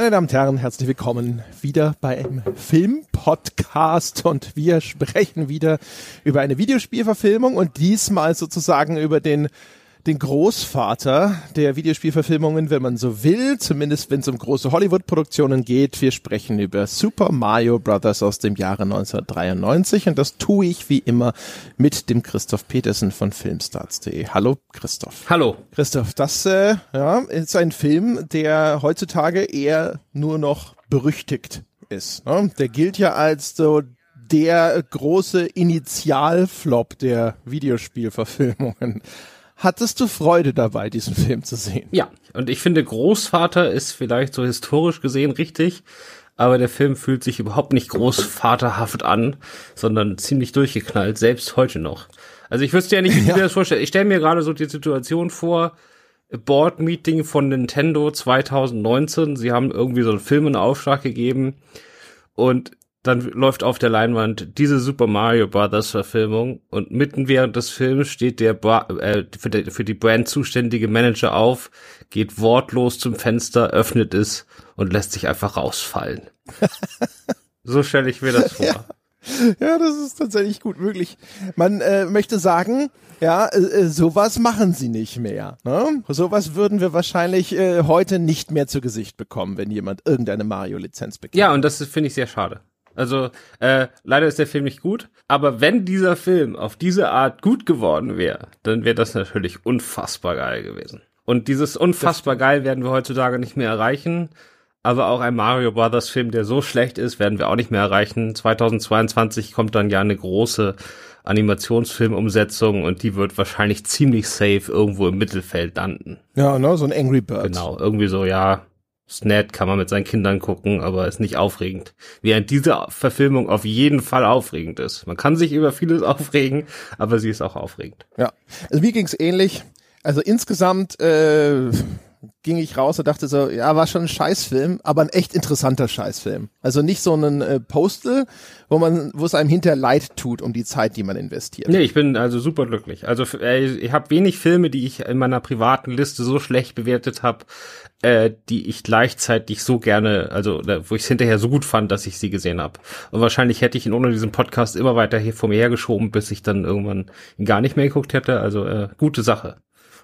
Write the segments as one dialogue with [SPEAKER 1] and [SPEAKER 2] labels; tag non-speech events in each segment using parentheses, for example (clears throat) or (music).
[SPEAKER 1] Meine Damen und Herren, herzlich willkommen wieder bei einem Filmpodcast. Und wir sprechen wieder über eine Videospielverfilmung und diesmal sozusagen über den den Großvater der Videospielverfilmungen, wenn man so will, zumindest wenn es um große Hollywood-Produktionen geht. Wir sprechen über Super Mario Brothers aus dem Jahre 1993 und das tue ich wie immer mit dem Christoph Petersen von Filmstarts.de. Hallo Christoph.
[SPEAKER 2] Hallo.
[SPEAKER 1] Christoph, das äh, ja, ist ein Film, der heutzutage eher nur noch berüchtigt ist. Ne? Der gilt ja als so der große Initialflop der Videospielverfilmungen. Hattest du Freude dabei, diesen Film zu sehen?
[SPEAKER 2] Ja, und ich finde, Großvater ist vielleicht so historisch gesehen richtig, aber der Film fühlt sich überhaupt nicht großvaterhaft an, sondern ziemlich durchgeknallt, selbst heute noch. Also ich wüsste ja nicht, wie ja. du dir das vorstellst. Ich stelle mir gerade so die Situation vor, Board Meeting von Nintendo 2019. Sie haben irgendwie so einen Film in Auftrag gegeben und dann läuft auf der Leinwand diese Super Mario Brothers Verfilmung und mitten während des Films steht der ba äh, für, die, für die Brand zuständige Manager auf, geht wortlos zum Fenster, öffnet es und lässt sich einfach rausfallen. (laughs) so stelle ich mir das (laughs) vor.
[SPEAKER 1] Ja. ja. das ist tatsächlich gut möglich. Man äh, möchte sagen, ja, äh, äh, sowas machen sie nicht mehr. Ne? Sowas würden wir wahrscheinlich äh, heute nicht mehr zu Gesicht bekommen, wenn jemand irgendeine Mario-Lizenz bekommt.
[SPEAKER 2] Ja, und das finde ich sehr schade. Also äh, leider ist der Film nicht gut, aber wenn dieser Film auf diese Art gut geworden wäre, dann wäre das natürlich unfassbar geil gewesen. Und dieses unfassbar geil werden wir heutzutage nicht mehr erreichen. Aber auch ein Mario Brothers Film, der so schlecht ist, werden wir auch nicht mehr erreichen. 2022 kommt dann ja eine große Animationsfilmumsetzung und die wird wahrscheinlich ziemlich safe irgendwo im Mittelfeld landen.
[SPEAKER 1] Ja, ne, so ein Angry Birds.
[SPEAKER 2] Genau, irgendwie so, ja, ist kann man mit seinen Kindern gucken, aber ist nicht aufregend. Während diese Verfilmung auf jeden Fall aufregend ist. Man kann sich über vieles (laughs) aufregen, aber sie ist auch aufregend.
[SPEAKER 1] Ja, also mir ging's ähnlich. Also insgesamt äh, ging ich raus und dachte so, ja, war schon ein Scheißfilm, aber ein echt interessanter Scheißfilm. Also nicht so ein äh, Postal, wo man, wo es einem hinterher leid tut um die Zeit, die man investiert.
[SPEAKER 2] Nee, ich bin also super glücklich. Also äh, ich habe wenig Filme, die ich in meiner privaten Liste so schlecht bewertet habe, äh, die ich gleichzeitig so gerne, also wo ich es hinterher so gut fand, dass ich sie gesehen habe. Und wahrscheinlich hätte ich ihn ohne diesen Podcast immer weiter hier vor mir hergeschoben, bis ich dann irgendwann ihn gar nicht mehr geguckt hätte. Also äh, gute Sache.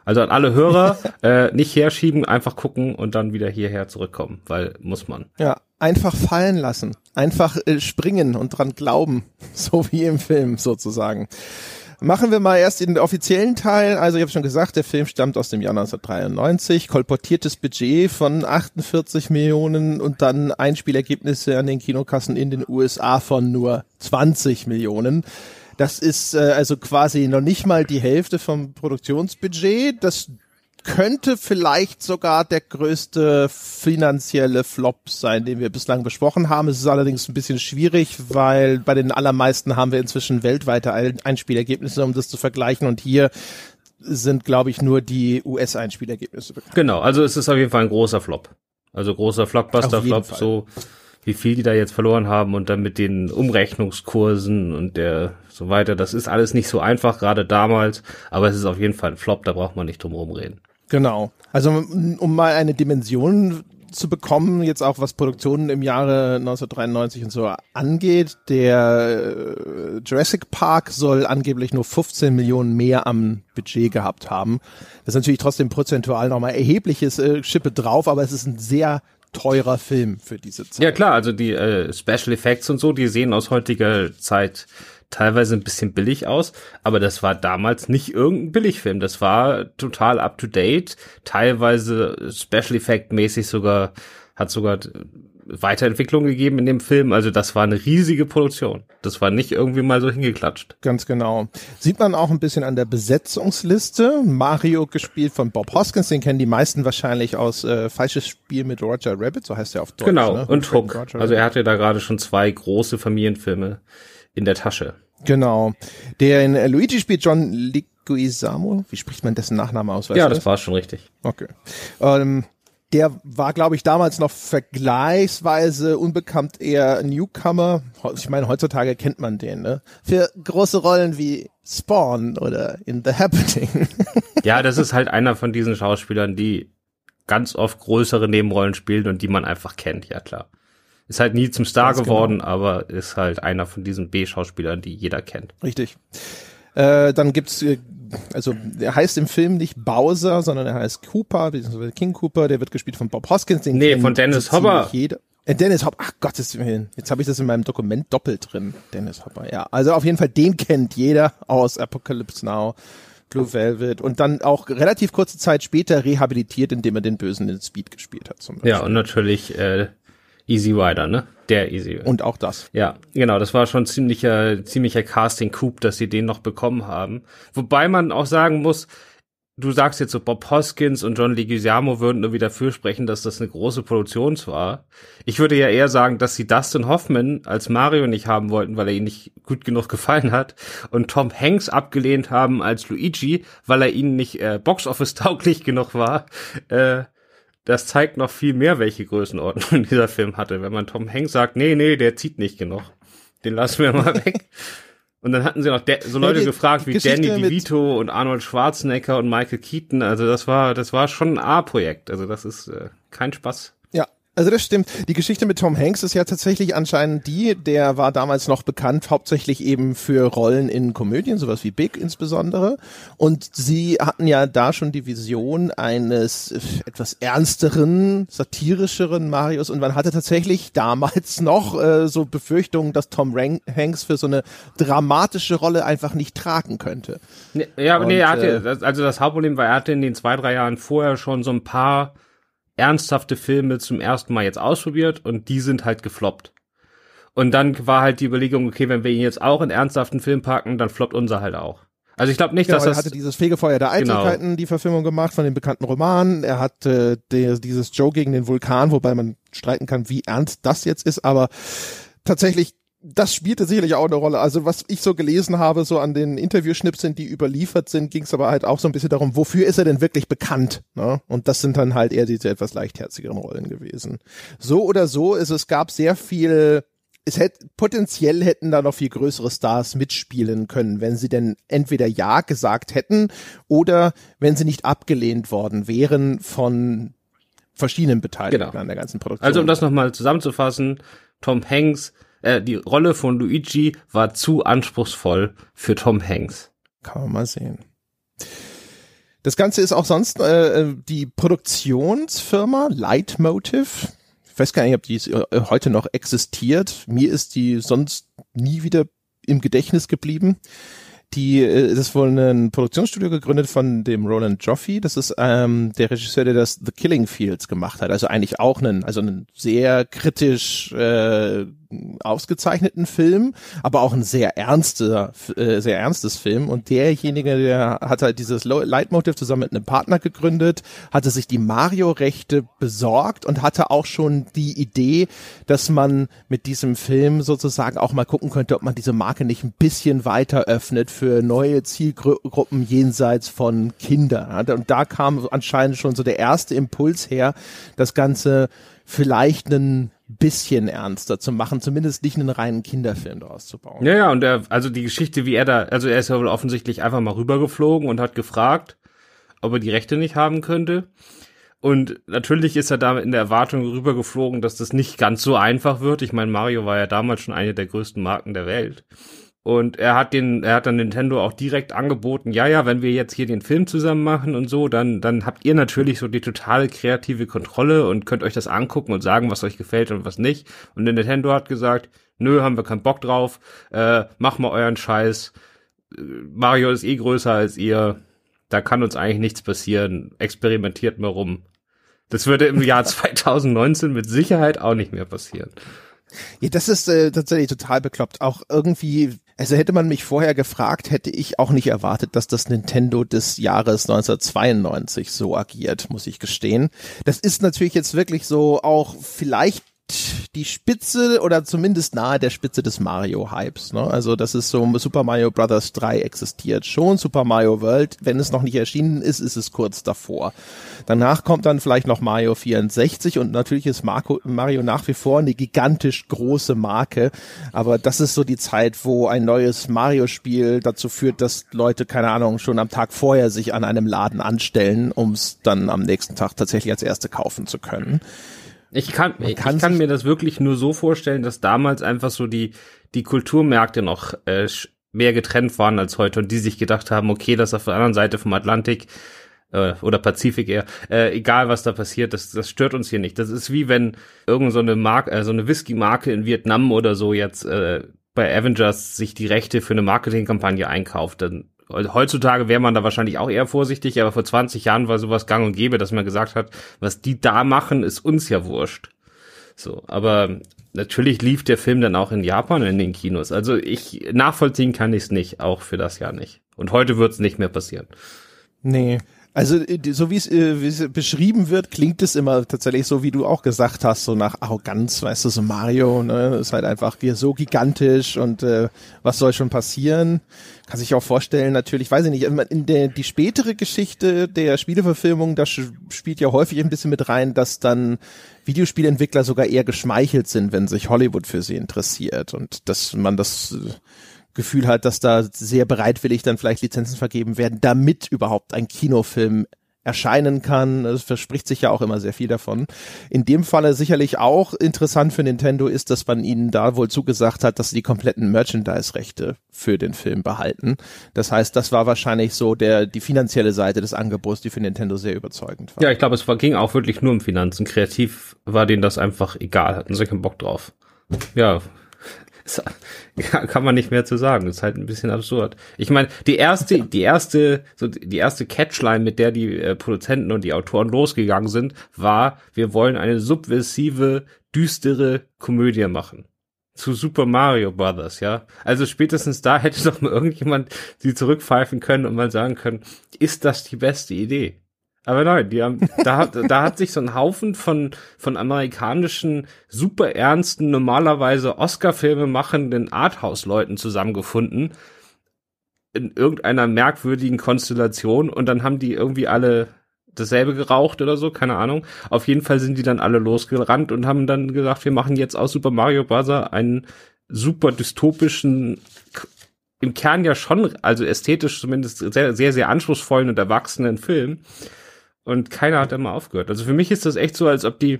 [SPEAKER 2] Also an alle Hörer, (laughs) äh, nicht herschieben, einfach gucken und dann wieder hierher zurückkommen, weil muss man.
[SPEAKER 1] Ja, einfach fallen lassen. Einfach äh, springen und dran glauben. (laughs) So wie im Film sozusagen. Machen wir mal erst den offiziellen Teil. Also ich habe schon gesagt, der Film stammt aus dem Jahr 1993, kolportiertes Budget von 48 Millionen und dann Einspielergebnisse an den Kinokassen in den USA von nur 20 Millionen. Das ist äh, also quasi noch nicht mal die Hälfte vom Produktionsbudget. Das könnte vielleicht sogar der größte finanzielle Flop sein, den wir bislang besprochen haben. Es ist allerdings ein bisschen schwierig, weil bei den allermeisten haben wir inzwischen weltweite Einspielergebnisse, um das zu vergleichen. Und hier sind, glaube ich, nur die US-Einspielergebnisse
[SPEAKER 2] bekannt. Genau, also es ist auf jeden Fall ein großer Flop. Also großer Flockbuster-Flop, so wie viel die da jetzt verloren haben und dann mit den Umrechnungskursen und der so weiter. Das ist alles nicht so einfach, gerade damals, aber es ist auf jeden Fall ein Flop, da braucht man nicht drum herum reden.
[SPEAKER 1] Genau. Also um mal eine Dimension zu bekommen, jetzt auch was Produktionen im Jahre 1993 und so angeht. Der äh, Jurassic Park soll angeblich nur 15 Millionen mehr am Budget gehabt haben. Das ist natürlich trotzdem prozentual nochmal erhebliches äh, Schippe drauf, aber es ist ein sehr teurer Film für diese Zeit.
[SPEAKER 2] Ja klar, also die äh, Special Effects und so, die sehen aus heutiger Zeit teilweise ein bisschen billig aus, aber das war damals nicht irgendein Billigfilm. Das war total up to date, teilweise Special Effect mäßig sogar, hat sogar Weiterentwicklung gegeben in dem Film. Also das war eine riesige Produktion. Das war nicht irgendwie mal so hingeklatscht.
[SPEAKER 1] Ganz genau. Sieht man auch ein bisschen an der Besetzungsliste. Mario gespielt von Bob Hoskins, den kennen die meisten wahrscheinlich aus äh, Falsches Spiel mit Roger Rabbit, so heißt er auf Deutsch.
[SPEAKER 2] Genau, ne? und Hook. Also er hatte da gerade schon zwei große Familienfilme in der Tasche.
[SPEAKER 1] Genau. Der in äh, Luigi spielt John Leguizamo. Wie spricht man dessen Nachname aus?
[SPEAKER 2] Weißt ja, das, das war schon richtig.
[SPEAKER 1] Okay. Ähm, der war, glaube ich, damals noch vergleichsweise unbekannt eher Newcomer. Ich meine, heutzutage kennt man den, ne? Für große Rollen wie Spawn oder in The Happening. (laughs)
[SPEAKER 2] ja, das ist halt einer von diesen Schauspielern, die ganz oft größere Nebenrollen spielt und die man einfach kennt, ja klar. Ist halt nie zum Star ganz geworden, genau. aber ist halt einer von diesen B-Schauspielern, die jeder kennt.
[SPEAKER 1] Richtig. Äh, dann gibt's äh, also er heißt im Film nicht Bowser, sondern er heißt Cooper, beziehungsweise King Cooper, der wird gespielt von Bob Hoskins.
[SPEAKER 2] Den nee, von Dennis Hopper.
[SPEAKER 1] Jeder. Äh, Dennis Hopper, ach Gottes Willen, jetzt habe ich das in meinem Dokument doppelt drin. Dennis Hopper, ja. Also auf jeden Fall, den kennt jeder aus Apocalypse Now. Blue Velvet und dann auch relativ kurze Zeit später rehabilitiert, indem er den Bösen in Speed gespielt hat.
[SPEAKER 2] Zum Beispiel. Ja, und natürlich äh, Easy Rider, ne? Der Easy.
[SPEAKER 1] Und auch das.
[SPEAKER 2] Ja, genau, das war schon ziemlicher, ziemlicher Casting-Coup, dass sie den noch bekommen haben. Wobei man auch sagen muss, du sagst jetzt so, Bob Hoskins und John Leguizamo würden nur wieder fürsprechen, dass das eine große Produktion war. Ich würde ja eher sagen, dass sie Dustin Hoffman als Mario nicht haben wollten, weil er ihnen nicht gut genug gefallen hat und Tom Hanks abgelehnt haben als Luigi, weil er ihnen nicht äh, Boxoffice tauglich genug war. Äh, das zeigt noch viel mehr, welche Größenordnung (laughs) dieser Film hatte. Wenn man Tom Hanks sagt, nee, nee, der zieht nicht genug. Den lassen wir mal weg. (laughs) Und dann hatten sie noch so Leute ja, gefragt wie Geschichte Danny DeVito und Arnold Schwarzenegger und Michael Keaton. Also das war, das war schon ein A-Projekt. Also das ist äh, kein Spaß.
[SPEAKER 1] Also das stimmt. Die Geschichte mit Tom Hanks ist ja tatsächlich anscheinend die, der war damals noch bekannt, hauptsächlich eben für Rollen in Komödien, sowas wie Big insbesondere. Und sie hatten ja da schon die Vision eines etwas ernsteren, satirischeren Marius. Und man hatte tatsächlich damals (laughs) noch äh, so Befürchtungen, dass Tom Hanks für so eine dramatische Rolle einfach nicht tragen könnte.
[SPEAKER 2] ja, aber nee, er hatte, äh, also das Hauptproblem war, er hatte in den zwei, drei Jahren vorher schon so ein paar ernsthafte Filme zum ersten Mal jetzt ausprobiert und die sind halt gefloppt. Und dann war halt die Überlegung, okay, wenn wir ihn jetzt auch in ernsthaften Film packen, dann floppt unser halt auch. Also ich glaube nicht, genau, dass das.
[SPEAKER 1] Er hatte dieses Fegefeuer der. Eitelkeiten, genau. die Verfilmung gemacht von dem bekannten Roman. Er hat äh, dieses Joe gegen den Vulkan, wobei man streiten kann, wie ernst das jetzt ist, aber tatsächlich das spielte sicherlich auch eine Rolle. Also was ich so gelesen habe, so an den Interviewschnipseln, die überliefert sind, ging es aber halt auch so ein bisschen darum, wofür ist er denn wirklich bekannt? Ne? Und das sind dann halt eher diese etwas leichtherzigeren Rollen gewesen. So oder so ist es gab sehr viel es hätte potenziell hätten da noch viel größere Stars mitspielen können, wenn sie denn entweder ja gesagt hätten oder wenn sie nicht abgelehnt worden wären von verschiedenen Beteiligten genau. an der ganzen Produktion.
[SPEAKER 2] Also um das nochmal zusammenzufassen, Tom Hanks äh, die Rolle von Luigi war zu anspruchsvoll für Tom Hanks.
[SPEAKER 1] Kann man mal sehen. Das Ganze ist auch sonst äh, die Produktionsfirma Lightmotive. Ich weiß gar nicht, ob die äh, heute noch existiert. Mir ist die sonst nie wieder im Gedächtnis geblieben. Die äh, das ist wohl ein Produktionsstudio gegründet von dem Roland Joffe. Das ist ähm, der Regisseur, der das The Killing Fields gemacht hat. Also eigentlich auch einen, also einen sehr kritisch äh, ausgezeichneten Film, aber auch ein sehr ernster, äh, sehr ernstes Film. Und derjenige, der hat halt dieses Leitmotiv zusammen mit einem Partner gegründet, hatte sich die Mario-Rechte besorgt und hatte auch schon die Idee, dass man mit diesem Film sozusagen auch mal gucken könnte, ob man diese Marke nicht ein bisschen weiter öffnet für neue Zielgruppen jenseits von Kindern. Und da kam anscheinend schon so der erste Impuls her, das Ganze vielleicht einen bisschen ernster zu machen, zumindest nicht einen reinen Kinderfilm daraus zu bauen.
[SPEAKER 2] Ja, ja, und er, also die Geschichte, wie er da, also er ist ja wohl offensichtlich einfach mal rübergeflogen und hat gefragt, ob er die Rechte nicht haben könnte. Und natürlich ist er da in der Erwartung rübergeflogen, dass das nicht ganz so einfach wird. Ich meine, Mario war ja damals schon eine der größten Marken der Welt. Und er hat den, er hat dann Nintendo auch direkt angeboten, ja, ja, wenn wir jetzt hier den Film zusammen machen und so, dann, dann habt ihr natürlich so die totale kreative Kontrolle und könnt euch das angucken und sagen, was euch gefällt und was nicht. Und der Nintendo hat gesagt, nö, haben wir keinen Bock drauf, äh, mach mal euren Scheiß. Mario ist eh größer als ihr, da kann uns eigentlich nichts passieren, experimentiert mal rum. Das würde im Jahr (laughs) 2019 mit Sicherheit auch nicht mehr passieren.
[SPEAKER 1] Ja, das ist äh, tatsächlich total bekloppt. Auch irgendwie, also hätte man mich vorher gefragt, hätte ich auch nicht erwartet, dass das Nintendo des Jahres 1992 so agiert, muss ich gestehen. Das ist natürlich jetzt wirklich so auch vielleicht die Spitze oder zumindest nahe der Spitze des Mario-Hypes. Ne? Also das ist so, Super Mario Bros. 3 existiert schon, Super Mario World, wenn es noch nicht erschienen ist, ist es kurz davor. Danach kommt dann vielleicht noch Mario 64 und natürlich ist Marco, Mario nach wie vor eine gigantisch große Marke, aber das ist so die Zeit, wo ein neues Mario-Spiel dazu führt, dass Leute, keine Ahnung, schon am Tag vorher sich an einem Laden anstellen, um es dann am nächsten Tag tatsächlich als erste kaufen zu können.
[SPEAKER 2] Ich kann, ich kann, mir das wirklich nur so vorstellen, dass damals einfach so die, die Kulturmärkte noch äh, mehr getrennt waren als heute und die sich gedacht haben, okay, das auf der anderen Seite vom Atlantik äh, oder Pazifik eher, äh, egal was da passiert, das, das stört uns hier nicht. Das ist wie wenn irgend so eine Marke, äh, so eine Whisky-Marke in Vietnam oder so jetzt äh, bei Avengers sich die Rechte für eine Marketingkampagne einkauft, dann heutzutage wäre man da wahrscheinlich auch eher vorsichtig, aber vor 20 Jahren war sowas gang und gäbe, dass man gesagt hat, was die da machen, ist uns ja wurscht. So, aber natürlich lief der Film dann auch in Japan in den Kinos. Also ich nachvollziehen kann ich es nicht, auch für das Jahr nicht. Und heute wird es nicht mehr passieren.
[SPEAKER 1] Nee. Also äh, so wie es, äh, es beschrieben wird, klingt es immer tatsächlich so, wie du auch gesagt hast, so nach Arroganz, weißt du, so Mario, ne, ist halt einfach so gigantisch und äh, was soll schon passieren? Kann sich auch vorstellen, natürlich, weiß ich nicht, in der die spätere Geschichte der Spieleverfilmung, da spielt ja häufig ein bisschen mit rein, dass dann Videospielentwickler sogar eher geschmeichelt sind, wenn sich Hollywood für sie interessiert und dass man das Gefühl hat, dass da sehr bereitwillig dann vielleicht Lizenzen vergeben werden, damit überhaupt ein Kinofilm erscheinen kann. Es verspricht sich ja auch immer sehr viel davon. In dem Falle sicherlich auch interessant für Nintendo ist, dass man ihnen da wohl zugesagt hat, dass sie die kompletten Merchandise-Rechte für den Film behalten. Das heißt, das war wahrscheinlich so der, die finanzielle Seite des Angebots, die für Nintendo sehr überzeugend war.
[SPEAKER 2] Ja, ich glaube, es war, ging auch wirklich nur um Finanzen. Kreativ war denen das einfach egal, hatten sie keinen Bock drauf. Ja, ja, (laughs) kann man nicht mehr zu sagen. ist halt ein bisschen absurd. Ich meine, die erste, die erste, so die erste Catchline, mit der die äh, Produzenten und die Autoren losgegangen sind, war: Wir wollen eine subversive, düstere Komödie machen zu Super Mario Brothers, ja. Also spätestens da hätte (laughs) doch mal irgendjemand sie zurückpfeifen können und mal sagen können, ist das die beste Idee? Aber nein, die haben, da hat, da hat sich so ein Haufen von, von amerikanischen, super ernsten, normalerweise Oscar-Filme machenden Arthouse-Leuten zusammengefunden. In irgendeiner merkwürdigen Konstellation und dann haben die irgendwie alle dasselbe geraucht oder so, keine Ahnung. Auf jeden Fall sind die dann alle losgerannt und haben dann gesagt, wir machen jetzt aus Super Mario Bros. einen super dystopischen, im Kern ja schon, also ästhetisch zumindest sehr, sehr, sehr anspruchsvollen und erwachsenen Film und keiner hat immer aufgehört. Also für mich ist das echt so, als ob die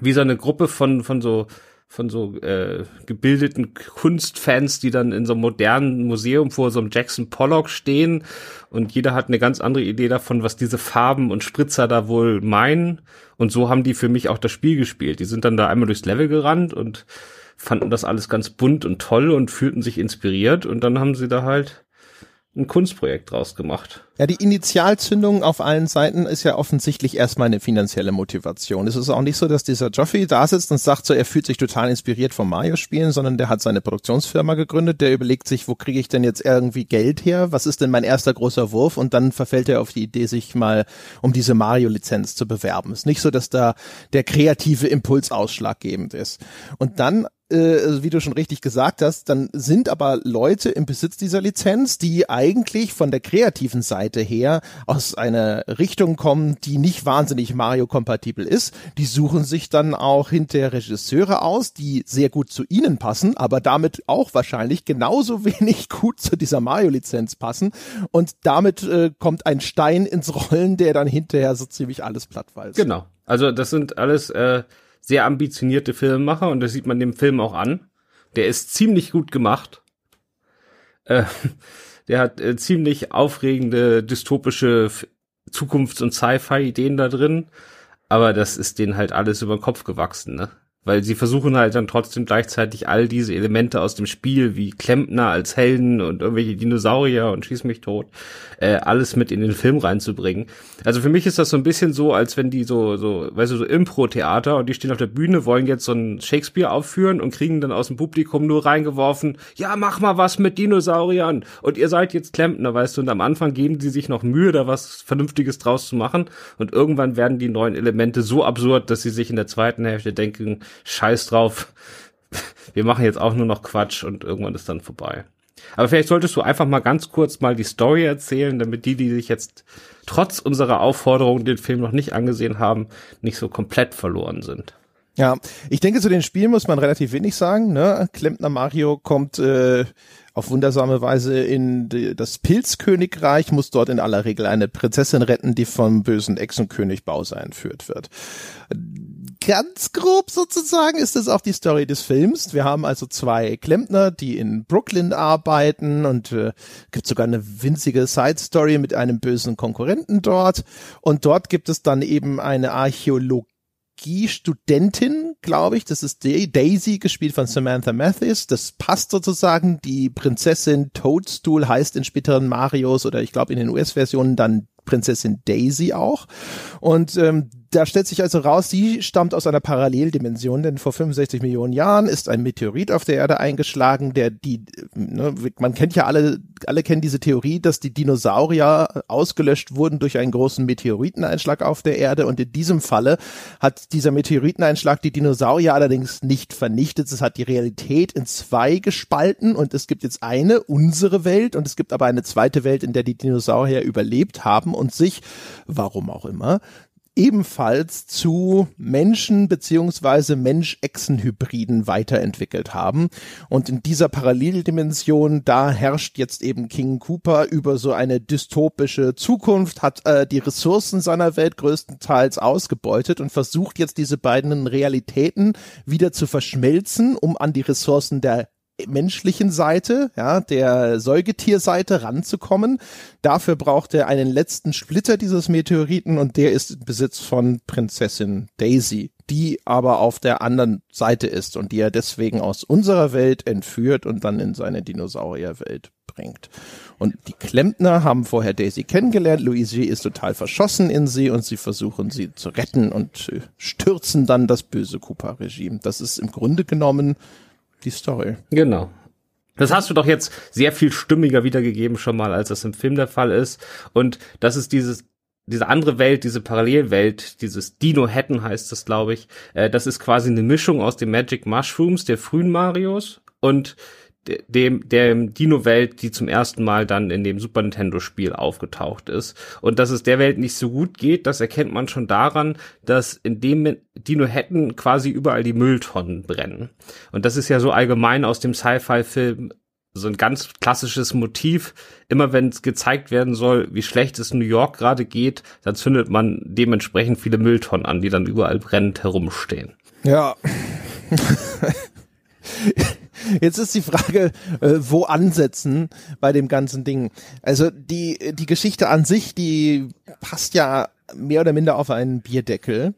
[SPEAKER 2] wie so eine Gruppe von von so von so äh, gebildeten Kunstfans, die dann in so einem modernen Museum vor so einem Jackson Pollock stehen und jeder hat eine ganz andere Idee davon, was diese Farben und Spritzer da wohl meinen und so haben die für mich auch das Spiel gespielt. Die sind dann da einmal durchs Level gerannt und fanden das alles ganz bunt und toll und fühlten sich inspiriert und dann haben sie da halt ein Kunstprojekt draus gemacht.
[SPEAKER 1] Ja, die Initialzündung auf allen Seiten ist ja offensichtlich erstmal eine finanzielle Motivation. Es ist auch nicht so, dass dieser Joffrey da sitzt und sagt so, er fühlt sich total inspiriert vom Mario-Spielen, sondern der hat seine Produktionsfirma gegründet, der überlegt sich, wo kriege ich denn jetzt irgendwie Geld her? Was ist denn mein erster großer Wurf? Und dann verfällt er auf die Idee, sich mal um diese Mario-Lizenz zu bewerben. Es ist nicht so, dass da der kreative Impuls ausschlaggebend ist. Und dann äh, wie du schon richtig gesagt hast, dann sind aber Leute im Besitz dieser Lizenz, die eigentlich von der kreativen Seite her aus einer Richtung kommen, die nicht wahnsinnig Mario-kompatibel ist. Die suchen sich dann auch hinter Regisseure aus, die sehr gut zu ihnen passen, aber damit auch wahrscheinlich genauso (laughs) wenig gut zu dieser Mario-Lizenz passen. Und damit äh, kommt ein Stein ins Rollen, der dann hinterher so ziemlich alles plattwalzt.
[SPEAKER 2] Genau. Also das sind alles äh, sehr ambitionierte Filmemacher und das sieht man dem Film auch an. Der ist ziemlich gut gemacht. Äh, (laughs) der hat äh, ziemlich aufregende dystopische Zukunfts- und Sci-Fi-Ideen da drin. Aber das ist denen halt alles über den Kopf gewachsen, ne? Weil sie versuchen halt dann trotzdem gleichzeitig all diese Elemente aus dem Spiel, wie Klempner als Helden und irgendwelche Dinosaurier und Schieß mich tot, äh, alles mit in den Film reinzubringen. Also für mich ist das so ein bisschen so, als wenn die so, so, weißt du, so Impro-Theater und die stehen auf der Bühne, wollen jetzt so ein Shakespeare aufführen und kriegen dann aus dem Publikum nur reingeworfen, ja, mach mal was mit Dinosauriern und ihr seid jetzt Klempner, weißt du, und am Anfang geben die sich noch Mühe, da was Vernünftiges draus zu machen und irgendwann werden die neuen Elemente so absurd, dass sie sich in der zweiten Hälfte denken, scheiß drauf, wir machen jetzt auch nur noch Quatsch und irgendwann ist dann vorbei. Aber vielleicht solltest du einfach mal ganz kurz mal die Story erzählen, damit die, die sich jetzt trotz unserer Aufforderung den Film noch nicht angesehen haben, nicht so komplett verloren sind.
[SPEAKER 1] Ja, ich denke, zu den Spielen muss man relativ wenig sagen. Ne? Klempner Mario kommt äh, auf wundersame Weise in die, das Pilzkönigreich, muss dort in aller Regel eine Prinzessin retten, die vom bösen Echsenkönig Bowser entführt wird. Ganz grob sozusagen ist es auch die Story des Films. Wir haben also zwei Klempner, die in Brooklyn arbeiten und äh, gibt sogar eine winzige Side-Story mit einem bösen Konkurrenten dort. Und dort gibt es dann eben eine Archäologie Studentin, glaube ich. Das ist Daisy, gespielt von Samantha Mathis. Das passt sozusagen. Die Prinzessin Toadstool heißt in späteren Marios oder ich glaube in den US-Versionen dann Prinzessin Daisy auch. Und ähm, da stellt sich also raus, sie stammt aus einer Paralleldimension, denn vor 65 Millionen Jahren ist ein Meteorit auf der Erde eingeschlagen, der die, ne, man kennt ja alle, alle kennen diese Theorie, dass die Dinosaurier ausgelöscht wurden durch einen großen Meteoriteneinschlag auf der Erde. Und in diesem Falle hat dieser Meteoriteneinschlag die Dinosaurier allerdings nicht vernichtet, es hat die Realität in zwei gespalten. Und es gibt jetzt eine, unsere Welt. Und es gibt aber eine zweite Welt, in der die Dinosaurier überlebt haben und sich, warum auch immer, ebenfalls zu Menschen beziehungsweise Mensch-Echsen-Hybriden weiterentwickelt haben. Und in dieser Paralleldimension, da herrscht jetzt eben King Cooper über so eine dystopische Zukunft, hat äh, die Ressourcen seiner Welt größtenteils ausgebeutet und versucht jetzt diese beiden Realitäten wieder zu verschmelzen, um an die Ressourcen der menschlichen Seite, ja, der Säugetierseite ranzukommen. Dafür braucht er einen letzten Splitter dieses Meteoriten und der ist im Besitz von Prinzessin Daisy, die aber auf der anderen Seite ist und die er deswegen aus unserer Welt entführt und dann in seine Dinosaurierwelt bringt. Und die Klempner haben vorher Daisy kennengelernt. Luigi ist total verschossen in sie und sie versuchen sie zu retten und äh, stürzen dann das böse Koopa-Regime. Das ist im Grunde genommen die Story.
[SPEAKER 2] Genau. Das hast du doch jetzt sehr viel stimmiger wiedergegeben schon mal, als das im Film der Fall ist. Und das ist dieses, diese andere Welt, diese Parallelwelt, dieses Dino Hatton heißt das, glaube ich. Äh, das ist quasi eine Mischung aus den Magic Mushrooms der frühen Marios und dem, dem Dino-Welt, die zum ersten Mal dann in dem Super Nintendo-Spiel aufgetaucht ist. Und dass es der Welt nicht so gut geht, das erkennt man schon daran, dass in dem Dino hätten quasi überall die Mülltonnen brennen. Und das ist ja so allgemein aus dem Sci-Fi-Film so ein ganz klassisches Motiv. Immer wenn es gezeigt werden soll, wie schlecht es New York gerade geht, dann zündet man dementsprechend viele Mülltonnen an, die dann überall brennend herumstehen.
[SPEAKER 1] Ja. (laughs) Jetzt ist die Frage, äh, wo ansetzen bei dem ganzen Ding. Also die, die Geschichte an sich, die passt ja mehr oder minder auf einen Bierdeckel.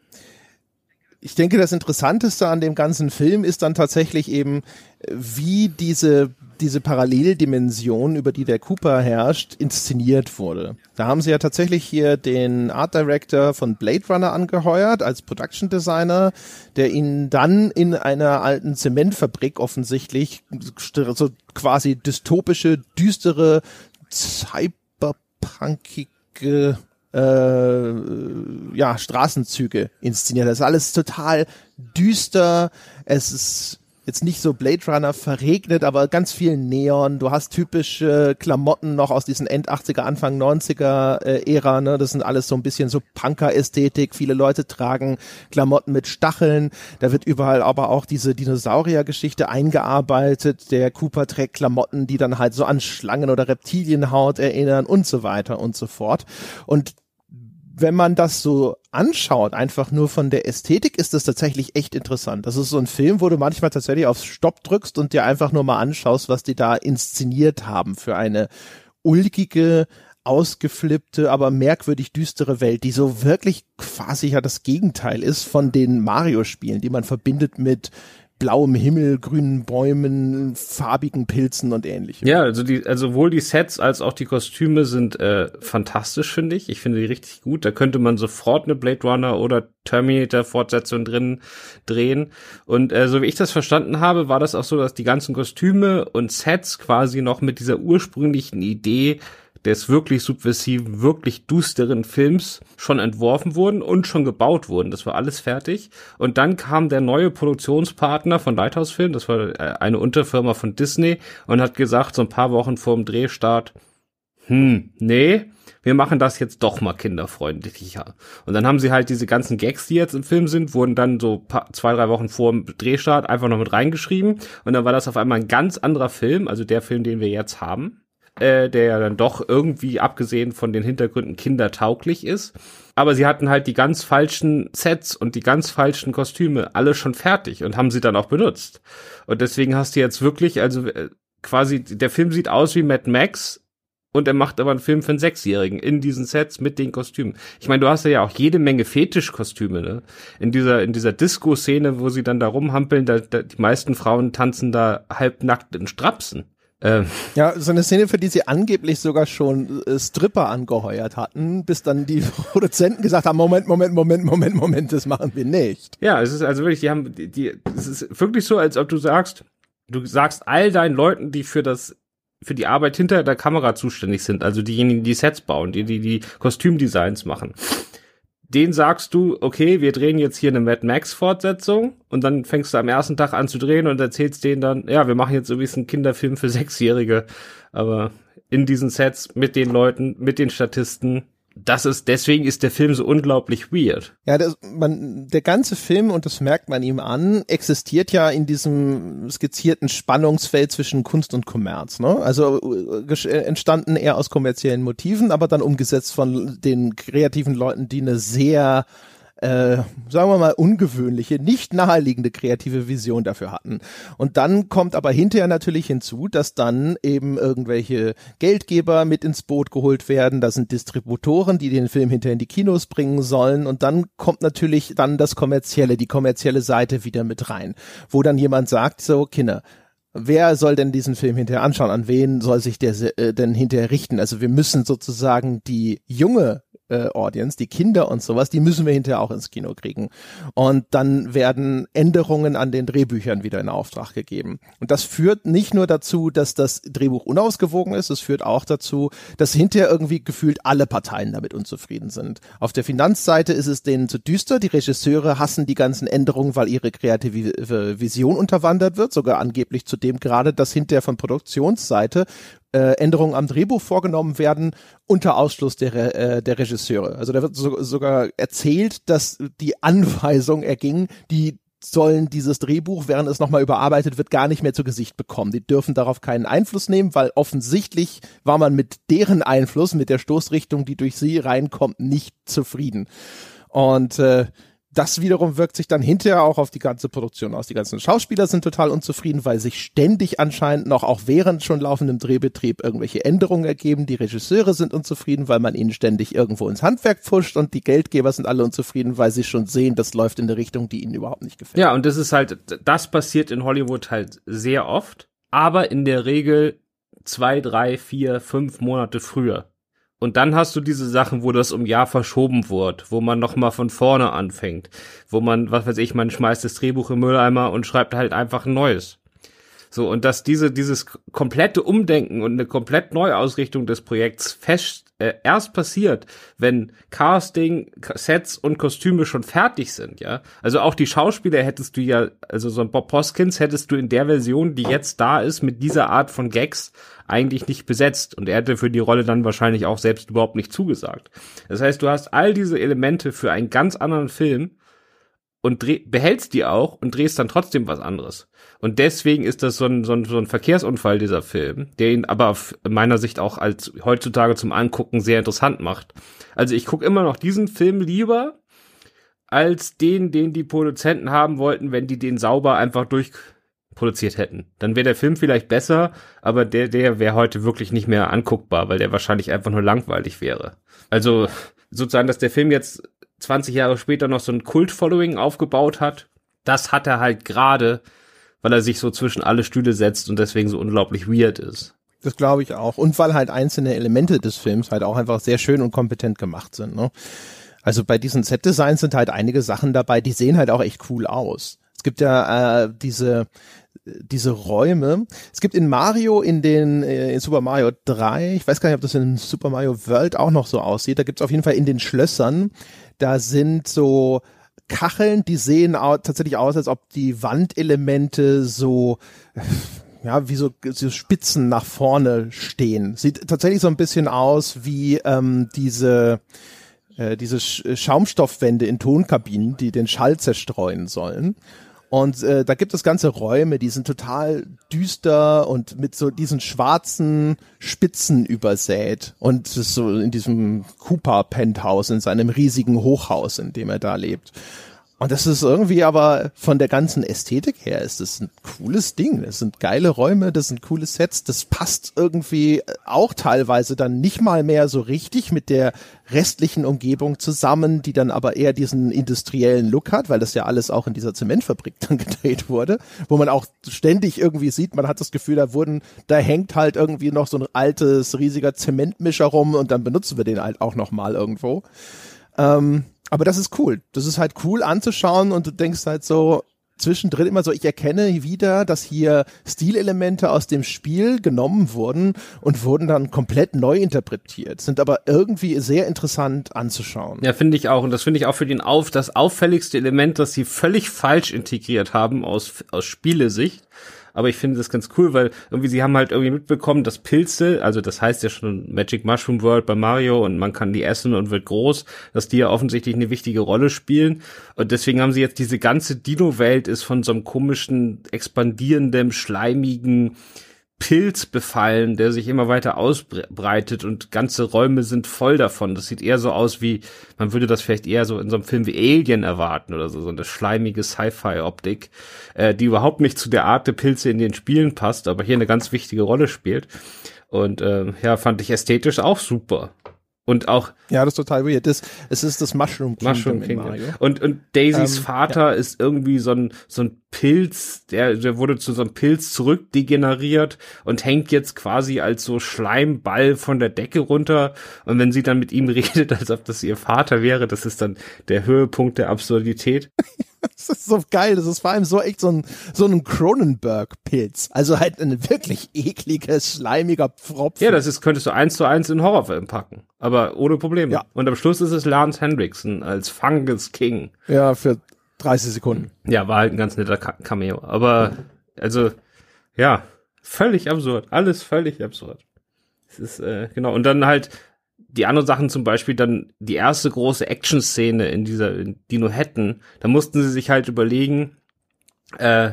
[SPEAKER 1] Ich denke, das Interessanteste an dem ganzen Film ist dann tatsächlich eben, wie diese diese Paralleldimension, über die der Cooper herrscht, inszeniert wurde. Da haben sie ja tatsächlich hier den Art Director von Blade Runner angeheuert als Production Designer, der ihn dann in einer alten Zementfabrik offensichtlich so quasi dystopische, düstere, cyberpunkige äh, ja, Straßenzüge inszeniert. Das ist alles total düster. Es ist jetzt nicht so Blade Runner verregnet, aber ganz viel Neon. Du hast typische Klamotten noch aus diesen End 80er, Anfang 90er äh, Ära. Ne? Das sind alles so ein bisschen so Punker-Ästhetik. Viele Leute tragen Klamotten mit Stacheln. Da wird überall aber auch diese Dinosaurier-Geschichte eingearbeitet. Der Cooper trägt Klamotten, die dann halt so an Schlangen oder Reptilienhaut erinnern und so weiter und so fort. Und wenn man das so anschaut, einfach nur von der Ästhetik, ist das tatsächlich echt interessant. Das ist so ein Film, wo du manchmal tatsächlich auf Stopp drückst und dir einfach nur mal anschaust, was die da inszeniert haben für eine ulkige, ausgeflippte, aber merkwürdig düstere Welt, die so wirklich quasi ja das Gegenteil ist von den Mario-Spielen, die man verbindet mit blauem Himmel, grünen Bäumen, farbigen Pilzen und ähnlichem.
[SPEAKER 2] Ja, also die, also sowohl die Sets als auch die Kostüme sind äh, fantastisch, finde ich. Ich finde die richtig gut. Da könnte man sofort eine Blade Runner oder Terminator-Fortsetzung drin drehen. Und äh, so wie ich das verstanden habe, war das auch so, dass die ganzen Kostüme und Sets quasi noch mit dieser ursprünglichen Idee des wirklich subversiven, wirklich dusteren Films schon entworfen wurden und schon gebaut wurden. Das war alles fertig. Und dann kam der neue Produktionspartner von Lighthouse Film, das war äh, eine Unterfirma von Disney, und hat gesagt, so ein paar Wochen vor dem Drehstart, hm, nee, wir machen das jetzt doch mal kinderfreundlicher. Und dann haben sie halt diese ganzen Gags, die jetzt im Film sind, wurden dann so zwei, drei Wochen vor dem Drehstart einfach noch mit reingeschrieben. Und dann war das auf einmal ein ganz anderer Film, also der Film, den wir jetzt haben, äh, der ja dann doch irgendwie, abgesehen von den Hintergründen, kindertauglich ist. Aber sie hatten halt die ganz falschen Sets und die ganz falschen Kostüme alle schon fertig und haben sie dann auch benutzt. Und deswegen hast du jetzt wirklich, also äh, quasi, der Film sieht aus wie Mad Max, und er macht aber einen Film für einen Sechsjährigen in diesen Sets mit den Kostümen. Ich meine, du hast ja auch jede Menge Fetischkostüme, ne? In dieser, in dieser Disco-Szene, wo sie dann da rumhampeln, da, da, die meisten Frauen tanzen da halbnackt in Strapsen.
[SPEAKER 1] Ähm. Ja, so eine Szene, für die sie angeblich sogar schon äh, Stripper angeheuert hatten, bis dann die (laughs) Produzenten gesagt haben, Moment, Moment, Moment, Moment, Moment, das machen wir nicht.
[SPEAKER 2] Ja, es ist also wirklich, die haben, die, die es ist wirklich so, als ob du sagst, du sagst all deinen Leuten, die für das für die Arbeit hinter der Kamera zuständig sind, also diejenigen, die Sets bauen, die die, die Kostümdesigns machen. Den sagst du, okay, wir drehen jetzt hier eine Mad Max Fortsetzung und dann fängst du am ersten Tag an zu drehen und erzählst denen dann, ja, wir machen jetzt so ein Kinderfilm für (laughs) Sechsjährige, aber in diesen Sets mit den Leuten, mit den Statisten, das ist, deswegen ist der Film so unglaublich weird.
[SPEAKER 1] Ja, das, man, der ganze Film, und das merkt man ihm an, existiert ja in diesem skizzierten Spannungsfeld zwischen Kunst und Kommerz. Ne? Also äh, entstanden eher aus kommerziellen Motiven, aber dann umgesetzt von den kreativen Leuten, die eine sehr äh, sagen wir mal, ungewöhnliche, nicht naheliegende kreative Vision dafür hatten. Und dann kommt aber hinterher natürlich hinzu, dass dann eben irgendwelche Geldgeber mit ins Boot geholt werden, da sind Distributoren, die den Film hinterher in die Kinos bringen sollen und dann kommt natürlich dann das kommerzielle, die kommerzielle Seite wieder mit rein, wo dann jemand sagt, so Kinder, wer soll denn diesen Film hinterher anschauen? An wen soll sich der äh, denn hinterher richten? Also wir müssen sozusagen die junge äh, Audience, die Kinder und sowas, die müssen wir hinterher auch ins Kino kriegen. Und dann werden Änderungen an den Drehbüchern wieder in Auftrag gegeben. Und das führt nicht nur dazu, dass das Drehbuch unausgewogen ist, es führt auch dazu, dass hinterher irgendwie gefühlt alle Parteien damit unzufrieden sind. Auf der Finanzseite ist es denen zu düster, die Regisseure hassen die ganzen Änderungen, weil ihre kreative Vision unterwandert wird, sogar angeblich zudem gerade, dass hinterher von Produktionsseite äh, Änderungen am Drehbuch vorgenommen werden unter Ausschluss der, äh, der Regisseure. Also da wird so, sogar erzählt, dass die Anweisung erging, die sollen dieses Drehbuch, während es nochmal überarbeitet wird, gar nicht mehr zu Gesicht bekommen. Die dürfen darauf keinen Einfluss nehmen, weil offensichtlich war man mit deren Einfluss, mit der Stoßrichtung, die durch sie reinkommt, nicht zufrieden. Und äh, das wiederum wirkt sich dann hinterher auch auf die ganze Produktion aus. Die ganzen Schauspieler sind total unzufrieden, weil sich ständig anscheinend noch auch während schon laufendem Drehbetrieb irgendwelche Änderungen ergeben. Die Regisseure sind unzufrieden, weil man ihnen ständig irgendwo ins Handwerk pfuscht und die Geldgeber sind alle unzufrieden, weil sie schon sehen, das läuft in eine Richtung, die ihnen überhaupt nicht gefällt.
[SPEAKER 2] Ja, und das ist halt, das passiert in Hollywood halt sehr oft, aber in der Regel zwei, drei, vier, fünf Monate früher. Und dann hast du diese Sachen, wo das um Jahr verschoben wird, wo man noch mal von vorne anfängt, wo man, was weiß ich, man schmeißt das Drehbuch im Mülleimer und schreibt halt einfach ein neues. So, und dass diese, dieses komplette Umdenken und eine komplett Neuausrichtung des Projekts fest, äh, erst passiert, wenn Casting, Sets und Kostüme schon fertig sind, ja. Also auch die Schauspieler hättest du ja, also so ein Bob Hoskins hättest du in der Version, die jetzt da ist, mit dieser Art von Gags eigentlich nicht besetzt und er hätte für die Rolle dann wahrscheinlich auch selbst überhaupt nicht zugesagt. Das heißt, du hast all diese Elemente für einen ganz anderen Film und dreh, behältst die auch und drehst dann trotzdem was anderes. Und deswegen ist das so ein, so ein, so ein Verkehrsunfall, dieser Film, der ihn aber auf meiner Sicht auch als heutzutage zum Angucken sehr interessant macht. Also ich gucke immer noch diesen Film lieber als den, den die Produzenten haben wollten, wenn die den sauber einfach durch produziert hätten. Dann wäre der Film vielleicht besser, aber der, der wäre heute wirklich nicht mehr anguckbar, weil der wahrscheinlich einfach nur langweilig wäre. Also sozusagen, dass der Film jetzt 20 Jahre später noch so ein Kult-Following aufgebaut hat, das hat er halt gerade, weil er sich so zwischen alle Stühle setzt und deswegen so unglaublich weird ist.
[SPEAKER 1] Das glaube ich auch. Und weil halt einzelne Elemente des Films halt auch einfach sehr schön und kompetent gemacht sind. Ne? Also bei diesen Set-Designs sind halt einige Sachen dabei, die sehen halt auch echt cool aus gibt ja äh, diese diese Räume. Es gibt in Mario in den äh, in Super Mario 3, ich weiß gar nicht, ob das in Super Mario World auch noch so aussieht. Da gibt es auf jeden Fall in den Schlössern, da sind so Kacheln, die sehen auch tatsächlich aus, als ob die Wandelemente so ja, wie so, so Spitzen nach vorne stehen. Sieht tatsächlich so ein bisschen aus wie ähm, diese äh, diese Schaumstoffwände in Tonkabinen, die den Schall zerstreuen sollen. Und äh, da gibt es ganze Räume, die sind total düster und mit so diesen schwarzen Spitzen übersät. Und so in diesem Cooper-Penthouse, in seinem riesigen Hochhaus, in dem er da lebt. Und das ist irgendwie aber von der ganzen Ästhetik her ist das ein cooles Ding. Das sind geile Räume, das sind coole Sets. Das passt irgendwie auch teilweise dann nicht mal mehr so richtig mit der restlichen Umgebung zusammen, die dann aber eher diesen industriellen Look hat, weil das ja alles auch in dieser Zementfabrik (laughs) dann gedreht wurde, wo man auch ständig irgendwie sieht, man hat das Gefühl, da wurden, da hängt halt irgendwie noch so ein altes, riesiger Zementmischer rum und dann benutzen wir den halt auch nochmal irgendwo. Ähm, aber das ist cool. Das ist halt cool anzuschauen und du denkst halt so, zwischendrin immer so, ich erkenne wieder, dass hier Stilelemente aus dem Spiel genommen wurden und wurden dann komplett neu interpretiert, sind aber irgendwie sehr interessant anzuschauen.
[SPEAKER 2] Ja, finde ich auch. Und das finde ich auch für den Auf, das auffälligste Element, das sie völlig falsch integriert haben aus, aus Spielesicht aber ich finde das ganz cool, weil irgendwie sie haben halt irgendwie mitbekommen, dass Pilze, also das heißt ja schon Magic Mushroom World bei Mario und man kann die essen und wird groß, dass die ja offensichtlich eine wichtige Rolle spielen. Und deswegen haben sie jetzt diese ganze Dino-Welt ist von so einem komischen, expandierenden, schleimigen Pilz befallen, der sich immer weiter ausbreitet und ganze Räume sind voll davon. Das sieht eher so aus wie, man würde das vielleicht eher so in so einem Film wie Alien erwarten oder so, so eine schleimige Sci-Fi-Optik, äh, die überhaupt nicht zu der Art der Pilze in den Spielen passt, aber hier eine ganz wichtige Rolle spielt. Und äh, ja, fand ich ästhetisch auch super. Und auch.
[SPEAKER 1] Ja, das ist total weird. Das, es ist das Mushroom
[SPEAKER 2] Kingdom. Mushroom Kingdom. Und, und Daisys ähm, Vater ja. ist irgendwie so ein, so ein Pilz, der, der wurde zu so einem Pilz zurückdegeneriert und hängt jetzt quasi als so Schleimball von der Decke runter. Und wenn sie dann mit ihm (laughs) redet, als ob das ihr Vater wäre, das ist dann der Höhepunkt der Absurdität. (laughs)
[SPEAKER 1] das ist so geil. Das ist vor allem so echt so ein, so ein Cronenberg-Pilz. Also halt ein wirklich ekliger, schleimiger Pfropfen.
[SPEAKER 2] Ja, das ist, könntest du eins zu eins in Horrorfilm packen. Aber ohne Probleme. Ja. Und am Schluss ist es Lance Hendrickson als Fungus King.
[SPEAKER 1] Ja, für 30 Sekunden.
[SPEAKER 2] Ja, war halt ein ganz netter Cameo. Aber, also, ja, völlig absurd. Alles völlig absurd. Es ist, äh, genau. Und dann halt, die anderen Sachen zum Beispiel dann die erste große Action-Szene in dieser in Dino hätten, da mussten sie sich halt überlegen, äh,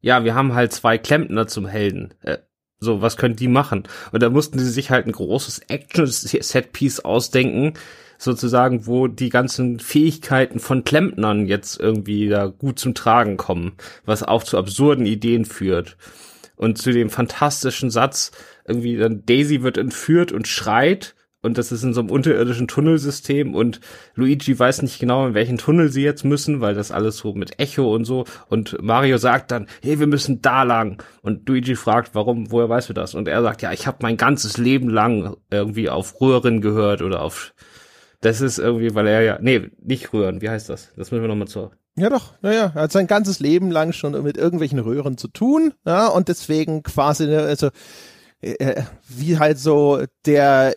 [SPEAKER 2] ja, wir haben halt zwei Klempner zum Helden. Äh, so, was können die machen? Und da mussten sie sich halt ein großes Action-Set-Piece ausdenken, sozusagen, wo die ganzen Fähigkeiten von Klempnern jetzt irgendwie da gut zum Tragen kommen, was auch zu absurden Ideen führt. Und zu dem fantastischen Satz, irgendwie dann Daisy wird entführt und schreit und das ist in so einem unterirdischen Tunnelsystem und Luigi weiß nicht genau, in welchen Tunnel sie jetzt müssen, weil das alles so mit Echo und so und Mario sagt dann, hey, wir müssen da lang und Luigi fragt, warum, woher weißt du das? Und er sagt, ja, ich habe mein ganzes Leben lang irgendwie auf Röhren gehört oder auf das ist irgendwie, weil er ja, nee, nicht Röhren, wie heißt das? Das müssen wir nochmal zur
[SPEAKER 1] ja doch, naja, er hat sein ganzes Leben lang schon mit irgendwelchen Röhren zu tun, ja, und deswegen quasi, also äh, wie halt so der,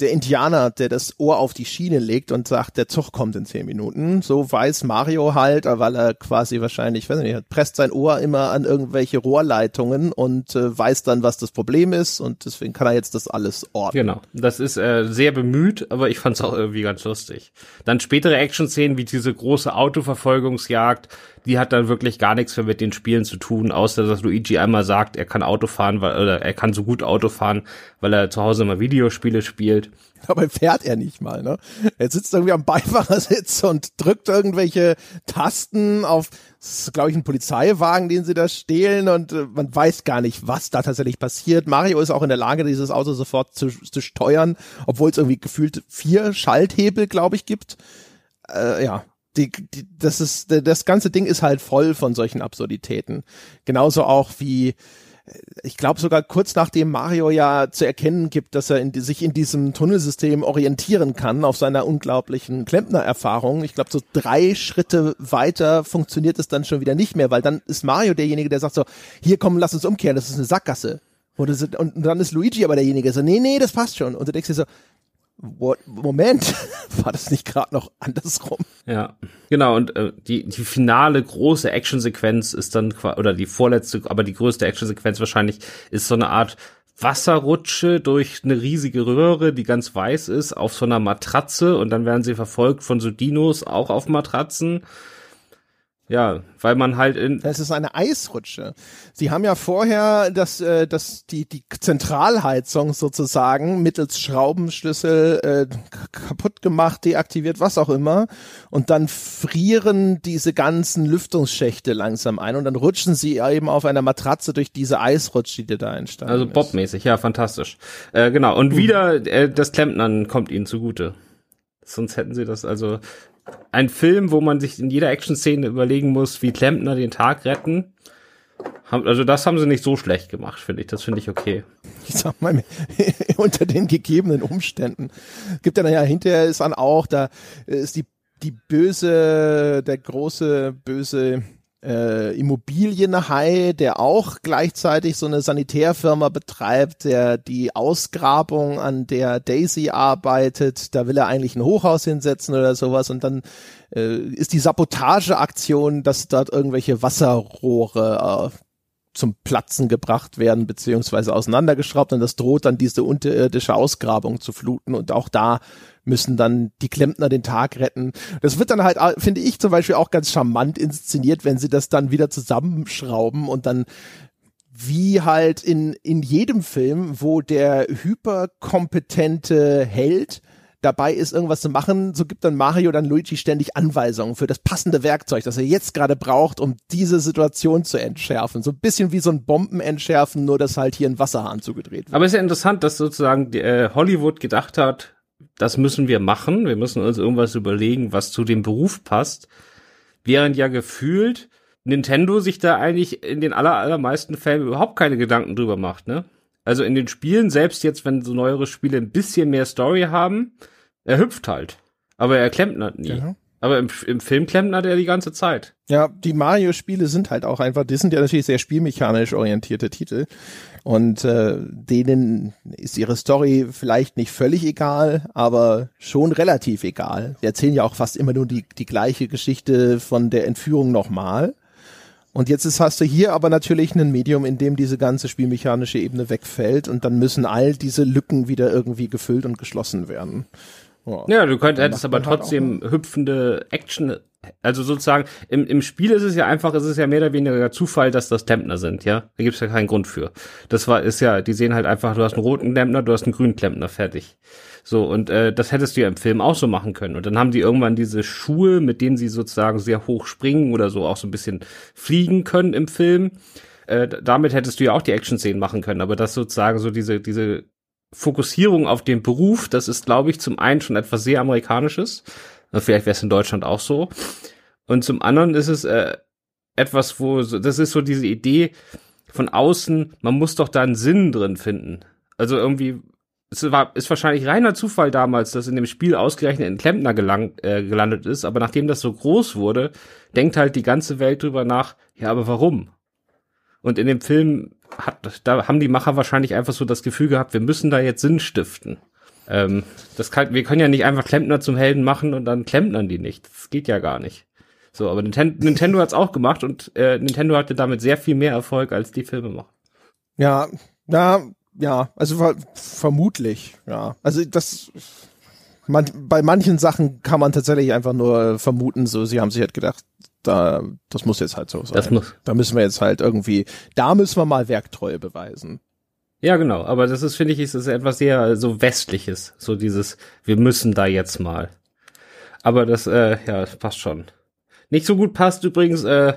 [SPEAKER 1] der Indianer, der das Ohr auf die Schiene legt und sagt, der Zug kommt in zehn Minuten. So weiß Mario halt, weil er quasi wahrscheinlich, weiß nicht, presst sein Ohr immer an irgendwelche Rohrleitungen und äh, weiß dann, was das Problem ist und deswegen kann er jetzt das alles ordnen.
[SPEAKER 2] Genau, das ist äh, sehr bemüht, aber ich fand es auch irgendwie ganz lustig. Dann spätere Action-Szenen wie diese große Autoverfolgungsjagd, die hat dann wirklich gar nichts mehr mit den Spielen zu tun, außer dass Luigi einmal sagt, er kann Auto fahren, weil, oder er kann so gut Auto fahren, weil er zu Hause immer Videospiele spielt. (laughs)
[SPEAKER 1] Aber fährt er nicht mal, ne? Er sitzt irgendwie am Beifahrersitz (laughs) und drückt irgendwelche Tasten auf, glaube ich, ein Polizeiwagen, den sie da stehlen und äh, man weiß gar nicht, was da tatsächlich passiert. Mario ist auch in der Lage, dieses Auto sofort zu, zu steuern, obwohl es irgendwie gefühlt vier Schalthebel, glaube ich, gibt. Äh, ja, die, die, das ist, das ganze Ding ist halt voll von solchen Absurditäten. Genauso auch wie ich glaube sogar kurz nachdem Mario ja zu erkennen gibt, dass er in die, sich in diesem Tunnelsystem orientieren kann auf seiner unglaublichen Klempner-Erfahrung. Ich glaube, so drei Schritte weiter funktioniert es dann schon wieder nicht mehr, weil dann ist Mario derjenige, der sagt so, hier komm, lass uns umkehren, das ist eine Sackgasse. Und, dann ist Luigi aber derjenige, der so, nee, nee, das passt schon. Und du denkst dir so, What, Moment, (laughs) war das nicht gerade noch andersrum?
[SPEAKER 2] Ja, genau. Und äh, die die finale große Actionsequenz ist dann oder die vorletzte, aber die größte Actionsequenz wahrscheinlich ist so eine Art Wasserrutsche durch eine riesige Röhre, die ganz weiß ist, auf so einer Matratze und dann werden sie verfolgt von so Dinos auch auf Matratzen. Ja, weil man halt in.
[SPEAKER 1] Das ist eine Eisrutsche. Sie haben ja vorher das, äh, das, die, die Zentralheizung sozusagen mittels Schraubenschlüssel äh, kaputt gemacht, deaktiviert, was auch immer. Und dann frieren diese ganzen Lüftungsschächte langsam ein und dann rutschen sie eben auf einer Matratze durch diese Eisrutsche, die da entstanden
[SPEAKER 2] Also Bob-mäßig, ja, fantastisch. Äh, genau. Und mhm. wieder äh, das Klempnern kommt ihnen zugute. Sonst hätten sie das also ein Film, wo man sich in jeder Action-Szene überlegen muss, wie Klempner den Tag retten. Also das haben sie nicht so schlecht gemacht, finde ich. Das finde ich okay.
[SPEAKER 1] Ich sag mal, (laughs) unter den gegebenen Umständen. Gibt ja hinterher ist dann auch, da ist die, die böse, der große, böse äh, Immobilienhai, der auch gleichzeitig so eine Sanitärfirma betreibt, der die Ausgrabung, an der Daisy arbeitet, da will er eigentlich ein Hochhaus hinsetzen oder sowas und dann äh, ist die Sabotageaktion, dass dort irgendwelche Wasserrohre äh, zum Platzen gebracht werden beziehungsweise auseinandergeschraubt und das droht dann diese unterirdische Ausgrabung zu fluten und auch da müssen dann die Klempner den Tag retten. Das wird dann halt, finde ich zum Beispiel auch ganz charmant inszeniert, wenn sie das dann wieder zusammenschrauben und dann wie halt in, in jedem Film, wo der hyperkompetente Held dabei ist, irgendwas zu machen, so gibt dann Mario dann Luigi ständig Anweisungen für das passende Werkzeug, das er jetzt gerade braucht, um diese Situation zu entschärfen. So ein bisschen wie so ein Bombenentschärfen, nur dass halt hier ein Wasserhahn zugedreht wird.
[SPEAKER 2] Aber es ist ja interessant, dass sozusagen äh, Hollywood gedacht hat, das müssen wir machen, wir müssen uns irgendwas überlegen, was zu dem Beruf passt, während ja gefühlt Nintendo sich da eigentlich in den aller, allermeisten Fällen überhaupt keine Gedanken drüber macht, ne? Also in den Spielen, selbst jetzt, wenn so neuere Spiele ein bisschen mehr Story haben, er hüpft halt. Aber er klempnert nie. Ja. Aber im, im Film klempnert er die ganze Zeit.
[SPEAKER 1] Ja, die Mario-Spiele sind halt auch einfach, die sind ja natürlich sehr spielmechanisch orientierte Titel. Und äh, denen ist ihre Story vielleicht nicht völlig egal, aber schon relativ egal. Sie erzählen ja auch fast immer nur die, die gleiche Geschichte von der Entführung nochmal. Und jetzt ist, hast du hier aber natürlich ein Medium, in dem diese ganze spielmechanische Ebene wegfällt und dann müssen all diese Lücken wieder irgendwie gefüllt und geschlossen werden.
[SPEAKER 2] Oh. Ja, du könntest hättest aber halt trotzdem halt hüpfende Action, also sozusagen, im, im Spiel ist es ja einfach, es ist ja mehr oder weniger Zufall, dass das Klempner sind, ja. Da gibt's ja keinen Grund für. Das war, ist ja, die sehen halt einfach, du hast einen roten Klempner, du hast einen grünen Klempner, fertig. So, und äh, das hättest du ja im Film auch so machen können. Und dann haben die irgendwann diese Schuhe, mit denen sie sozusagen sehr hoch springen oder so auch so ein bisschen fliegen können im Film. Äh, damit hättest du ja auch die Action-Szenen machen können, aber das sozusagen so diese, diese Fokussierung auf den Beruf, das ist, glaube ich, zum einen schon etwas sehr Amerikanisches. Vielleicht wäre es in Deutschland auch so. Und zum anderen ist es äh, etwas, wo, das ist so diese Idee von außen, man muss doch da einen Sinn drin finden. Also irgendwie, es war, ist wahrscheinlich reiner Zufall damals, dass in dem Spiel ausgerechnet ein Klempner gelangt, äh, gelandet ist, aber nachdem das so groß wurde, denkt halt die ganze Welt drüber nach, ja, aber warum? Und in dem Film hat, da haben die Macher wahrscheinlich einfach so das Gefühl gehabt, wir müssen da jetzt Sinn stiften. Ähm, das kann, wir können ja nicht einfach Klempner zum Helden machen und dann klempnern die nicht. Das geht ja gar nicht. So, aber Nintendo, Nintendo hat's auch gemacht und äh, Nintendo hatte damit sehr viel mehr Erfolg als die Filmemacher.
[SPEAKER 1] Ja, ja, ja, also ver vermutlich, ja. Also das man, bei manchen Sachen kann man tatsächlich einfach nur vermuten, so sie haben sich halt gedacht, da das muss jetzt halt so sein. Das muss. Da müssen wir jetzt halt irgendwie, da müssen wir mal Werktreue beweisen.
[SPEAKER 2] Ja, genau, aber das ist finde ich ist, ist etwas sehr so westliches, so dieses wir müssen da jetzt mal. Aber das äh, ja, passt schon. Nicht so gut passt übrigens äh,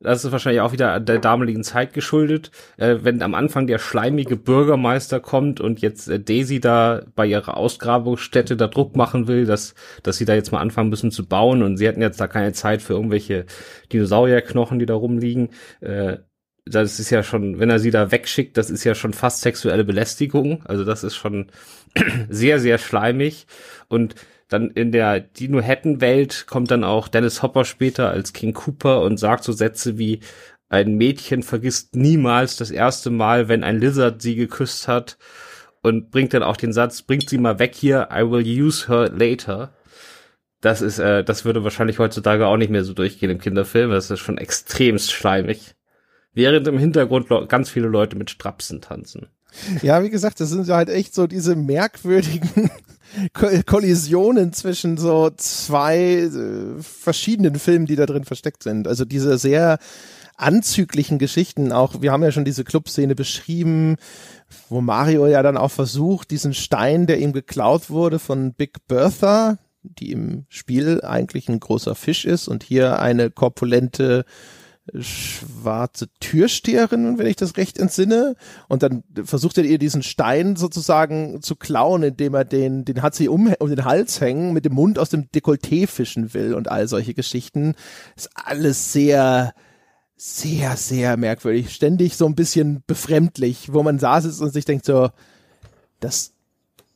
[SPEAKER 2] das ist wahrscheinlich auch wieder der damaligen Zeit geschuldet, äh, wenn am Anfang der schleimige Bürgermeister kommt und jetzt äh, Daisy da bei ihrer Ausgrabungsstätte da Druck machen will, dass, dass sie da jetzt mal anfangen müssen zu bauen und sie hatten jetzt da keine Zeit für irgendwelche Dinosaurierknochen, die da rumliegen. Äh, das ist ja schon, wenn er sie da wegschickt, das ist ja schon fast sexuelle Belästigung. Also das ist schon (clears throat) sehr, sehr schleimig. Und dann in der Dino-Hätten-Welt kommt dann auch Dennis Hopper später als King Cooper und sagt so Sätze wie, ein Mädchen vergisst niemals das erste Mal, wenn ein Lizard sie geküsst hat und bringt dann auch den Satz, bringt sie mal weg hier, I will use her later. Das ist, äh, das würde wahrscheinlich heutzutage auch nicht mehr so durchgehen im Kinderfilm. Das ist schon extremst schleimig. Während im Hintergrund ganz viele Leute mit Strapsen tanzen.
[SPEAKER 1] Ja, wie gesagt, das sind halt echt so diese merkwürdigen Kollisionen zwischen so zwei äh, verschiedenen Filmen, die da drin versteckt sind. Also diese sehr anzüglichen Geschichten auch. Wir haben ja schon diese Clubszene beschrieben, wo Mario ja dann auch versucht, diesen Stein, der ihm geklaut wurde von Big Bertha, die im Spiel eigentlich ein großer Fisch ist und hier eine korpulente schwarze Türsteherin, wenn ich das recht entsinne. Und dann versucht er ihr diesen Stein sozusagen zu klauen, indem er den, den hat sie um, um den Hals hängen, mit dem Mund aus dem Dekolleté fischen will und all solche Geschichten. Ist alles sehr, sehr, sehr merkwürdig. Ständig so ein bisschen befremdlich, wo man saß und sich denkt so, das,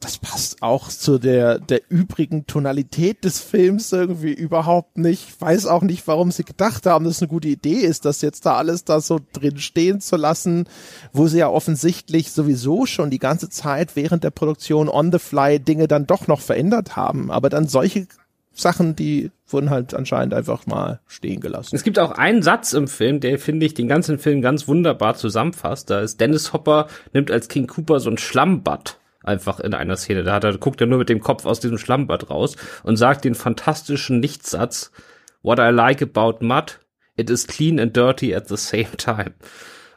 [SPEAKER 1] das passt auch zu der, der übrigen Tonalität des Films irgendwie überhaupt nicht. Ich weiß auch nicht, warum sie gedacht haben, dass es eine gute Idee ist, das jetzt da alles da so drin stehen zu lassen, wo sie ja offensichtlich sowieso schon die ganze Zeit während der Produktion on the fly Dinge dann doch noch verändert haben. Aber dann solche Sachen, die wurden halt anscheinend einfach mal stehen gelassen.
[SPEAKER 2] Es gibt auch einen Satz im Film, der, finde ich, den ganzen Film ganz wunderbar zusammenfasst. Da ist Dennis Hopper, nimmt als King Cooper so ein Schlammbad einfach in einer Szene. Da hat er, guckt er nur mit dem Kopf aus diesem Schlammbad raus und sagt den fantastischen Nichtsatz, What I like about mud, it is clean and dirty at the same time.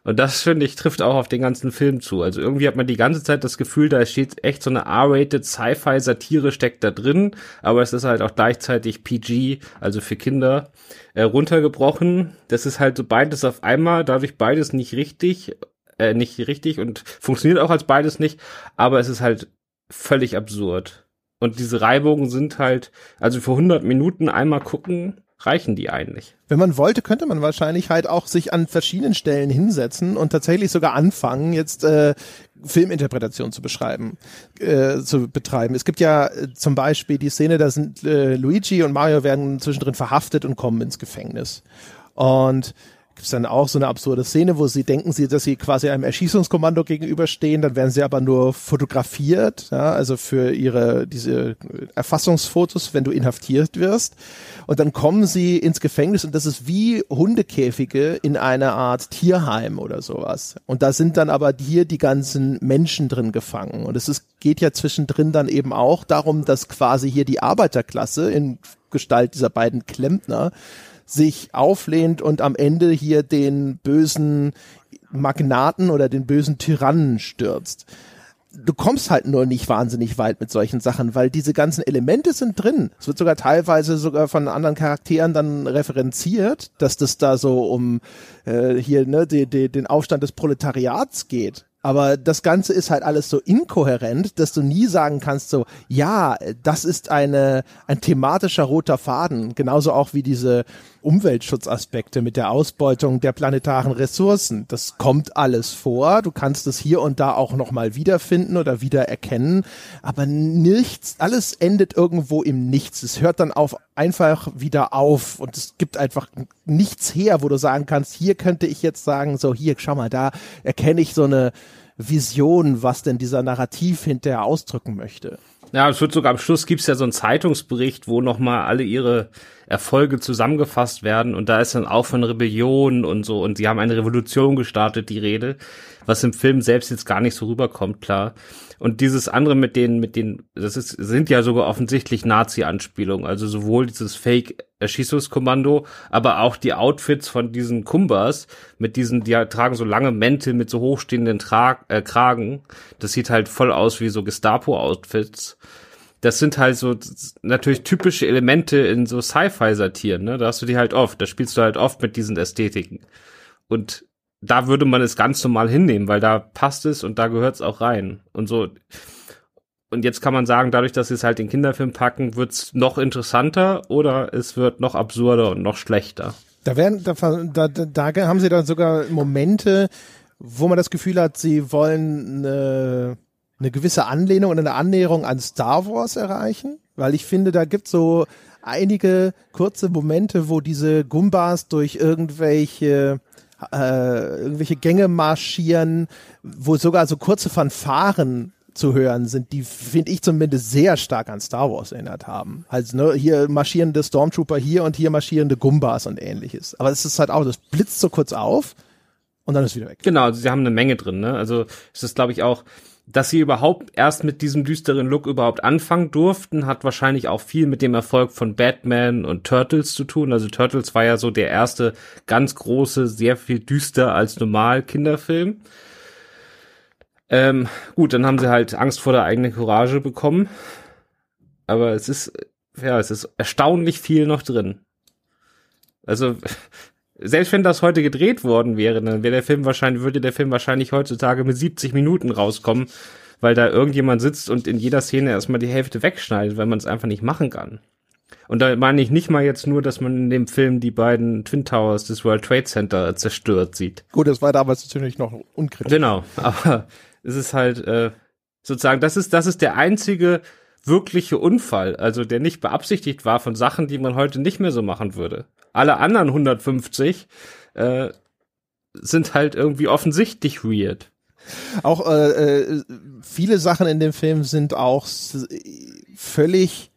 [SPEAKER 2] Und das, finde ich, trifft auch auf den ganzen Film zu. Also irgendwie hat man die ganze Zeit das Gefühl, da steht echt so eine R-rated Sci-Fi-Satire steckt da drin, aber es ist halt auch gleichzeitig PG, also für Kinder, äh, runtergebrochen. Das ist halt so beides auf einmal, dadurch beides nicht richtig äh, nicht richtig und funktioniert auch als beides nicht, aber es ist halt völlig absurd. Und diese Reibungen sind halt, also für 100 Minuten einmal gucken, reichen die eigentlich.
[SPEAKER 1] Wenn man wollte, könnte man wahrscheinlich halt auch sich an verschiedenen Stellen hinsetzen und tatsächlich sogar anfangen, jetzt äh, Filminterpretation zu beschreiben, äh, zu betreiben. Es gibt ja äh, zum Beispiel die Szene, da sind äh, Luigi und Mario werden zwischendrin verhaftet und kommen ins Gefängnis. Und gibt es dann auch so eine absurde Szene, wo sie denken, sie, dass sie quasi einem Erschießungskommando gegenüberstehen, dann werden sie aber nur fotografiert, ja, also für ihre diese Erfassungsfotos, wenn du inhaftiert wirst. Und dann kommen sie ins Gefängnis und das ist wie Hundekäfige in einer Art Tierheim oder sowas. Und da sind dann aber hier die ganzen Menschen drin gefangen. Und es ist, geht ja zwischendrin dann eben auch darum, dass quasi hier die Arbeiterklasse in Gestalt dieser beiden Klempner sich auflehnt und am Ende hier den bösen Magnaten oder den bösen Tyrannen stürzt. Du kommst halt nur nicht wahnsinnig weit mit solchen Sachen, weil diese ganzen Elemente sind drin. Es wird sogar teilweise sogar von anderen Charakteren dann referenziert, dass das da so um äh, hier ne, die, die, den Aufstand des Proletariats geht. Aber das Ganze ist halt alles so inkohärent, dass du nie sagen kannst, so, ja, das ist eine, ein thematischer roter Faden. Genauso auch wie diese Umweltschutzaspekte mit der Ausbeutung der planetaren Ressourcen. Das kommt alles vor. Du kannst es hier und da auch nochmal wiederfinden oder wiedererkennen. Aber nichts, alles endet irgendwo im Nichts. Es hört dann auf, einfach wieder auf und es gibt einfach nichts her, wo du sagen kannst, hier könnte ich jetzt sagen, so hier, schau mal, da erkenne ich so eine, Vision, was denn dieser Narrativ hinterher ausdrücken möchte.
[SPEAKER 2] Ja, es wird sogar am Schluss gibt's ja so einen Zeitungsbericht, wo nochmal alle ihre Erfolge zusammengefasst werden und da ist dann auch von Rebellion und so und sie haben eine Revolution gestartet, die Rede, was im Film selbst jetzt gar nicht so rüberkommt, klar. Und dieses andere mit den, mit den, das ist, sind ja sogar offensichtlich Nazi-Anspielungen. Also sowohl dieses Fake-Erschießungskommando, aber auch die Outfits von diesen Kumbas mit diesen, die tragen so lange Mäntel mit so hochstehenden Tra äh, Kragen. Das sieht halt voll aus wie so Gestapo-Outfits. Das sind halt so natürlich typische Elemente in so Sci-Fi-Satiren, ne? Da hast du die halt oft, da spielst du halt oft mit diesen Ästhetiken. Und da würde man es ganz normal hinnehmen, weil da passt es und da gehört es auch rein. Und so. Und jetzt kann man sagen, dadurch, dass sie es halt in Kinderfilm packen, wird's noch interessanter oder es wird noch absurder und noch schlechter.
[SPEAKER 1] Da werden, da, da, da haben sie dann sogar Momente, wo man das Gefühl hat, sie wollen eine, eine gewisse Anlehnung und eine Annäherung an Star Wars erreichen, weil ich finde, da gibt so einige kurze Momente, wo diese Gumbas durch irgendwelche äh, irgendwelche Gänge marschieren, wo sogar so kurze Fanfaren zu hören sind, die finde ich zumindest sehr stark an Star Wars erinnert haben. Also ne, hier marschierende Stormtrooper hier und hier marschierende Gumbas und ähnliches. Aber es ist halt auch, das blitzt so kurz auf und dann ist wieder weg.
[SPEAKER 2] Genau, also sie haben eine Menge drin. Ne? Also es ist, glaube ich, auch, dass sie überhaupt erst mit diesem düsteren Look überhaupt anfangen durften, hat wahrscheinlich auch viel mit dem Erfolg von Batman und Turtles zu tun. Also Turtles war ja so der erste ganz große, sehr viel düster als normal Kinderfilm. Ähm, gut, dann haben sie halt Angst vor der eigenen Courage bekommen. Aber es ist, ja, es ist erstaunlich viel noch drin. Also, selbst wenn das heute gedreht worden wäre, dann wäre der Film wahrscheinlich, würde der Film wahrscheinlich heutzutage mit 70 Minuten rauskommen, weil da irgendjemand sitzt und in jeder Szene erstmal die Hälfte wegschneidet, weil man es einfach nicht machen kann. Und da meine ich nicht mal jetzt nur, dass man in dem Film die beiden Twin Towers des World Trade Center zerstört sieht.
[SPEAKER 1] Gut, das war damals natürlich noch unkritisch.
[SPEAKER 2] Genau, aber es ist halt äh, sozusagen, das ist, das ist der einzige wirkliche Unfall, also der nicht beabsichtigt war von Sachen, die man heute nicht mehr so machen würde. Alle anderen 150 äh, sind halt irgendwie offensichtlich weird.
[SPEAKER 1] Auch äh, äh, viele Sachen in dem Film sind auch völlig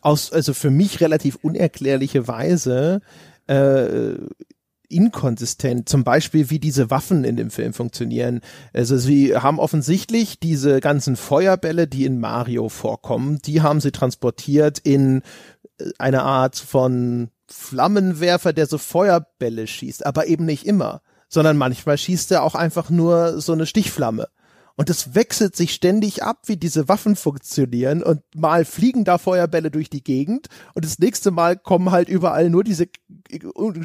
[SPEAKER 1] aus, also für mich relativ unerklärliche Weise äh, inkonsistent. Zum Beispiel, wie diese Waffen in dem Film funktionieren. Also sie haben offensichtlich diese ganzen Feuerbälle, die in Mario vorkommen, die haben sie transportiert in äh, eine Art von Flammenwerfer, der so Feuerbälle schießt, aber eben nicht immer, sondern manchmal schießt er auch einfach nur so eine Stichflamme. Und es wechselt sich ständig ab, wie diese Waffen funktionieren. Und mal fliegen da Feuerbälle durch die Gegend und das nächste Mal kommen halt überall nur diese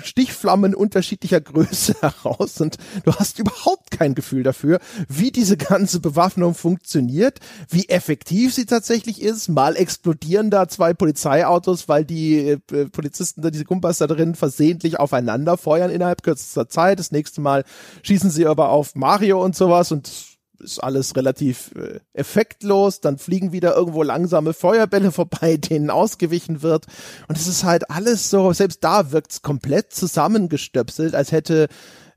[SPEAKER 1] Stichflammen unterschiedlicher Größe (laughs) heraus. Und du hast überhaupt kein Gefühl dafür, wie diese ganze Bewaffnung funktioniert, wie effektiv sie tatsächlich ist. Mal explodieren da zwei Polizeiautos, weil die äh, Polizisten da, diese Kumpas da drin versehentlich aufeinander feuern innerhalb kürzester Zeit. Das nächste Mal schießen sie aber auf Mario und sowas und ist alles relativ äh, effektlos, dann fliegen wieder irgendwo langsame Feuerbälle (laughs) vorbei, denen ausgewichen wird. Und es ist halt alles so, selbst da wirkt's komplett zusammengestöpselt, als hätte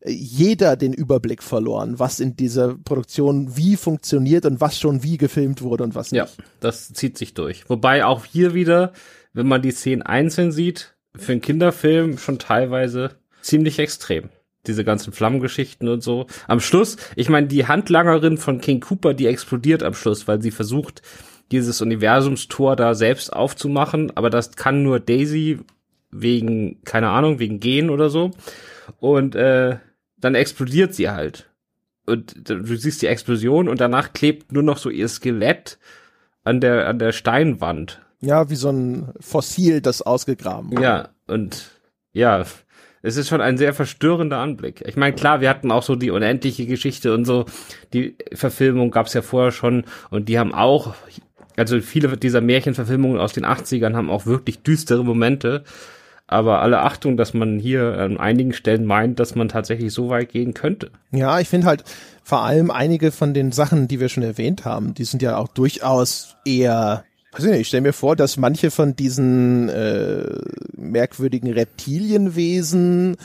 [SPEAKER 1] äh, jeder den Überblick verloren, was in dieser Produktion wie funktioniert und was schon wie gefilmt wurde und was nicht.
[SPEAKER 2] Ja, das zieht sich durch. Wobei auch hier wieder, wenn man die Szenen einzeln sieht, für einen Kinderfilm schon teilweise ziemlich extrem diese ganzen Flammengeschichten und so. Am Schluss, ich meine, die Handlangerin von King Cooper, die explodiert am Schluss, weil sie versucht, dieses Universumstor da selbst aufzumachen, aber das kann nur Daisy wegen, keine Ahnung, wegen Gehen oder so. Und äh, dann explodiert sie halt. Und du siehst die Explosion und danach klebt nur noch so ihr Skelett an der, an der Steinwand.
[SPEAKER 1] Ja, wie so ein Fossil, das ausgegraben
[SPEAKER 2] wurde. Ja, und ja, es ist schon ein sehr verstörender Anblick. Ich meine, klar, wir hatten auch so die unendliche Geschichte und so. Die Verfilmung gab es ja vorher schon und die haben auch, also viele dieser Märchenverfilmungen aus den 80ern haben auch wirklich düstere Momente. Aber alle Achtung, dass man hier an einigen Stellen meint, dass man tatsächlich so weit gehen könnte.
[SPEAKER 1] Ja, ich finde halt vor allem einige von den Sachen, die wir schon erwähnt haben, die sind ja auch durchaus eher nicht, ich stelle mir vor, dass manche von diesen äh, merkwürdigen Reptilienwesen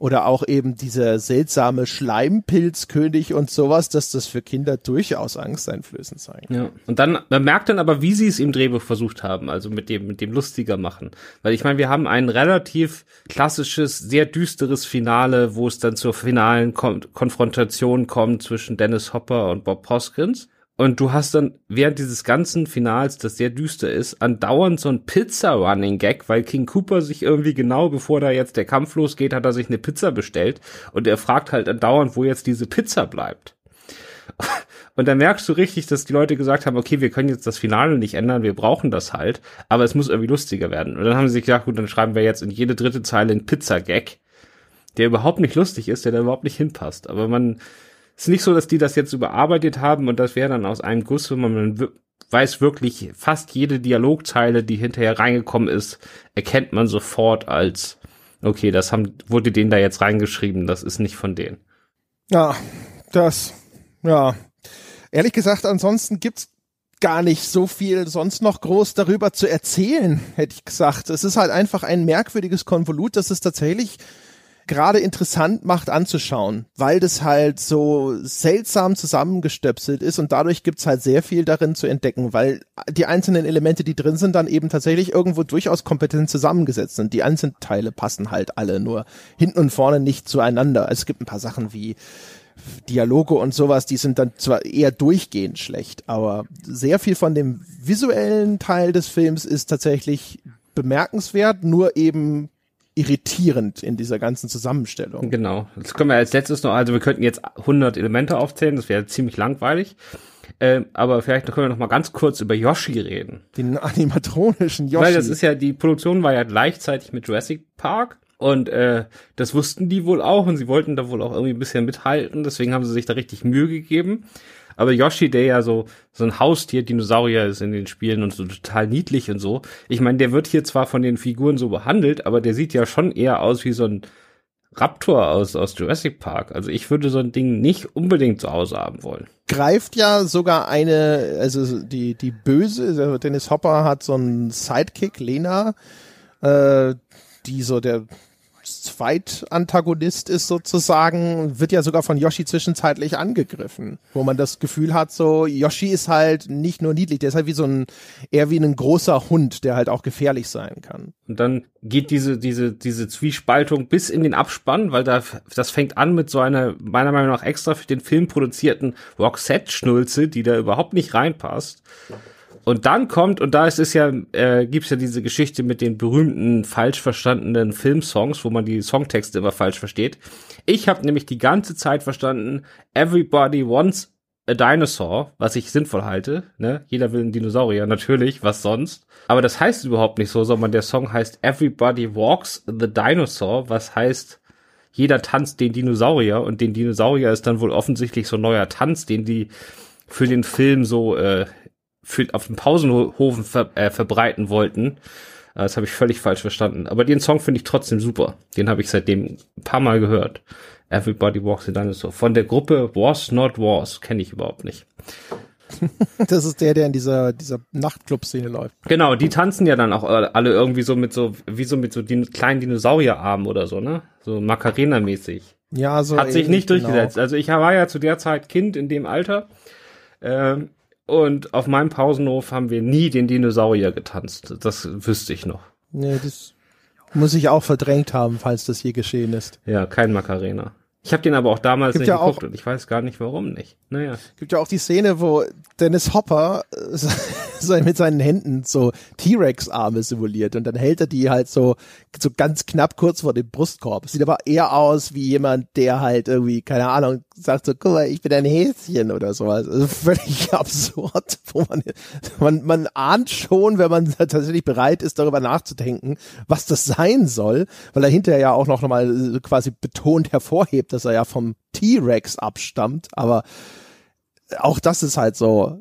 [SPEAKER 1] oder auch eben dieser seltsame Schleimpilzkönig und sowas, dass das für Kinder durchaus angsteinflößend sein
[SPEAKER 2] kann. Ja. Und dann, man merkt dann aber, wie sie es im Drehbuch versucht haben, also mit dem, mit dem lustiger machen. Weil ich meine, wir haben ein relativ klassisches, sehr düsteres Finale, wo es dann zur finalen Kon Konfrontation kommt zwischen Dennis Hopper und Bob Hoskins. Und du hast dann während dieses ganzen Finals, das sehr düster ist, andauernd so ein Pizza-Running-Gag, weil King Cooper sich irgendwie genau bevor da jetzt der Kampf losgeht, hat er sich eine Pizza bestellt und er fragt halt andauernd, wo jetzt diese Pizza bleibt. (laughs) Und dann merkst du richtig, dass die Leute gesagt haben, okay, wir können jetzt das Finale nicht ändern, wir brauchen das halt, aber es muss irgendwie lustiger werden. Und dann haben sie sich gesagt, gut, dann schreiben wir jetzt in jede dritte Zeile einen Pizza-Gag, der überhaupt nicht lustig ist, der da überhaupt nicht hinpasst. Aber man, ist nicht so, dass die das jetzt überarbeitet haben und das wäre dann aus einem Guss, wenn man weiß wirklich, fast jede Dialogzeile, die hinterher reingekommen ist, erkennt man sofort als okay, das haben, wurde denen da jetzt reingeschrieben, das ist nicht von denen.
[SPEAKER 1] Ja, das, ja. Ehrlich gesagt, ansonsten gibt's gar nicht so viel sonst noch groß darüber zu erzählen, hätte ich gesagt. Es ist halt einfach ein merkwürdiges Konvolut, das es tatsächlich gerade interessant macht anzuschauen, weil das halt so seltsam zusammengestöpselt ist und dadurch gibt's halt sehr viel darin zu entdecken, weil die einzelnen Elemente, die drin sind, dann eben tatsächlich irgendwo durchaus kompetent zusammengesetzt sind. Die einzelnen Teile passen halt alle nur hinten und vorne nicht zueinander. Es gibt ein paar Sachen wie Dialoge und sowas, die sind dann zwar eher durchgehend schlecht, aber sehr viel von dem visuellen Teil des Films ist tatsächlich bemerkenswert, nur eben irritierend in dieser ganzen Zusammenstellung.
[SPEAKER 2] Genau. Das können wir als letztes noch, also wir könnten jetzt 100 Elemente aufzählen, das wäre ziemlich langweilig. Äh, aber vielleicht können wir noch mal ganz kurz über Yoshi reden.
[SPEAKER 1] Den animatronischen Yoshi.
[SPEAKER 2] Weil das ist ja, die Produktion war ja gleichzeitig mit Jurassic Park. Und äh, das wussten die wohl auch und sie wollten da wohl auch irgendwie ein bisschen mithalten. Deswegen haben sie sich da richtig Mühe gegeben. Aber Yoshi, der ja so, so ein Haustier-Dinosaurier ist in den Spielen und so total niedlich und so. Ich meine, der wird hier zwar von den Figuren so behandelt, aber der sieht ja schon eher aus wie so ein Raptor aus, aus Jurassic Park. Also ich würde so ein Ding nicht unbedingt zu Hause haben wollen.
[SPEAKER 1] Greift ja sogar eine, also die, die Böse, also Dennis Hopper hat so einen Sidekick, Lena, äh, die so der Zweitantagonist ist sozusagen, wird ja sogar von Yoshi zwischenzeitlich angegriffen, wo man das Gefühl hat, so Yoshi ist halt nicht nur niedlich, der ist halt wie so ein, eher wie ein großer Hund, der halt auch gefährlich sein kann.
[SPEAKER 2] Und dann geht diese, diese, diese Zwiespaltung bis in den Abspann, weil da, das fängt an mit so einer, meiner Meinung nach extra für den Film produzierten Roxette-Schnulze, die da überhaupt nicht reinpasst. Und dann kommt, und da ist es ja, äh, gibt's ja diese Geschichte mit den berühmten falsch verstandenen Filmsongs, wo man die Songtexte immer falsch versteht. Ich habe nämlich die ganze Zeit verstanden, Everybody wants a dinosaur, was ich sinnvoll halte. Ne? Jeder will einen Dinosaurier, natürlich, was sonst. Aber das heißt überhaupt nicht so, sondern der Song heißt Everybody walks the dinosaur, was heißt, jeder tanzt den Dinosaurier und den Dinosaurier ist dann wohl offensichtlich so ein neuer Tanz, den die für den Film so äh, für, auf dem Pausenhofen ver, äh, verbreiten wollten. Äh, das habe ich völlig falsch verstanden. Aber den Song finde ich trotzdem super. Den habe ich seitdem ein paar Mal gehört. Everybody Walks the Dinosaur. Von der Gruppe Wars Not Wars. Kenne ich überhaupt nicht. (laughs)
[SPEAKER 1] Das ist der, der in dieser, dieser Nachtclub-Szene läuft.
[SPEAKER 2] Genau, die tanzen ja dann auch alle irgendwie so mit so, wie so mit so din kleinen Dinosaurierarmen oder so, ne? So Macarena-mäßig.
[SPEAKER 1] Ja, so.
[SPEAKER 2] Hat sich nicht genau. durchgesetzt. Also ich war ja zu der Zeit Kind in dem Alter. Ähm, und auf meinem Pausenhof haben wir nie den Dinosaurier getanzt. Das wüsste ich noch.
[SPEAKER 1] Nee, das muss ich auch verdrängt haben, falls das je geschehen ist.
[SPEAKER 2] Ja, kein Macarena. Ich habe den aber auch damals
[SPEAKER 1] Gibt
[SPEAKER 2] nicht
[SPEAKER 1] ja
[SPEAKER 2] geguckt
[SPEAKER 1] auch-
[SPEAKER 2] und ich weiß gar nicht warum nicht. Naja.
[SPEAKER 1] Gibt ja auch die Szene, wo Dennis Hopper äh, (laughs) mit seinen Händen so T-Rex-Arme simuliert und dann hält er die halt so, so ganz knapp kurz vor dem Brustkorb. Sieht aber eher aus wie jemand, der halt irgendwie, keine Ahnung, sagt so, guck mal, ich bin ein Häschen oder sowas. Also völlig (laughs) absurd, wo man, man, man ahnt schon, wenn man tatsächlich bereit ist, darüber nachzudenken, was das sein soll, weil er hinterher ja auch noch mal äh, quasi betont hervorhebt, dass er ja vom T-Rex abstammt, aber auch das ist halt so,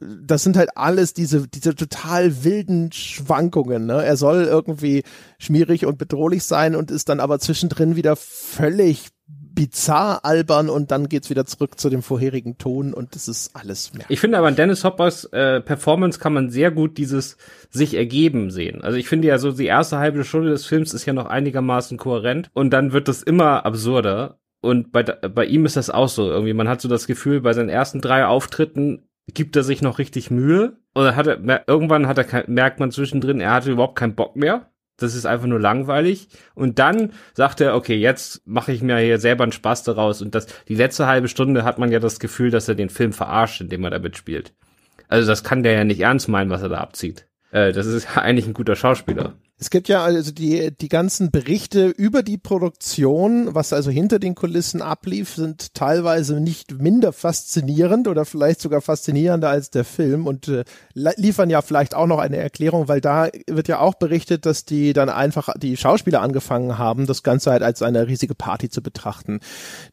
[SPEAKER 1] das sind halt alles diese, diese total wilden Schwankungen. Ne? Er soll irgendwie schmierig und bedrohlich sein und ist dann aber zwischendrin wieder völlig bizarr albern und dann geht's wieder zurück zu dem vorherigen Ton und das ist alles mehr.
[SPEAKER 2] Ich finde aber an Dennis Hoppers äh, Performance kann man sehr gut dieses sich ergeben sehen. Also ich finde ja so die erste halbe Stunde des Films ist ja noch einigermaßen kohärent und dann wird es immer absurder. Und bei, bei ihm ist das auch so irgendwie. Man hat so das Gefühl, bei seinen ersten drei Auftritten gibt er sich noch richtig Mühe. Oder hat er, irgendwann hat er, merkt man zwischendrin, er hatte überhaupt keinen Bock mehr. Das ist einfach nur langweilig. Und dann sagt er, okay, jetzt mache ich mir hier selber einen Spaß daraus. Und das, die letzte halbe Stunde hat man ja das Gefühl, dass er den Film verarscht, indem er da mitspielt. Also das kann der ja nicht ernst meinen, was er da abzieht. Äh, das ist (laughs) eigentlich ein guter Schauspieler.
[SPEAKER 1] Es gibt ja also die, die ganzen Berichte über die Produktion, was also hinter den Kulissen ablief, sind teilweise nicht minder faszinierend oder vielleicht sogar faszinierender als der Film. Und äh, li- liefern ja vielleicht auch noch eine Erklärung, weil da wird ja auch berichtet, dass die dann einfach die Schauspieler angefangen haben, das Ganze halt als eine riesige Party zu betrachten.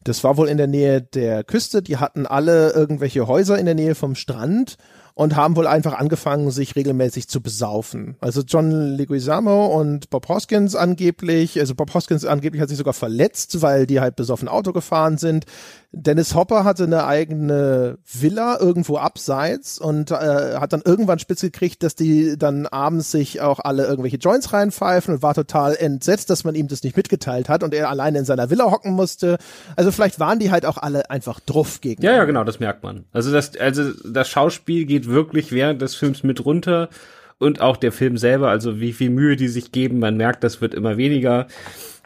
[SPEAKER 1] Das war wohl in der Nähe der Küste, die hatten alle irgendwelche Häuser in der Nähe vom Strand und haben wohl einfach angefangen, sich regelmäßig zu besaufen. Also John Leguizamo und Bob Hoskins angeblich, also Bob Hoskins angeblich hat sich sogar verletzt, weil die halt besoffen Auto gefahren sind. Dennis Hopper hatte eine eigene Villa irgendwo abseits und äh, hat dann irgendwann spitz gekriegt, dass die dann abends sich auch alle irgendwelche Joints reinpfeifen und war total entsetzt, dass man ihm das nicht mitgeteilt hat und er alleine in seiner Villa hocken musste. Also vielleicht waren die halt auch alle einfach druff gegen.
[SPEAKER 2] Ja, ja, genau, das merkt man. Also das, also das Schauspiel geht wirklich während des Films mit runter und auch der Film selber, also wie viel Mühe die sich geben, man merkt, das wird immer weniger.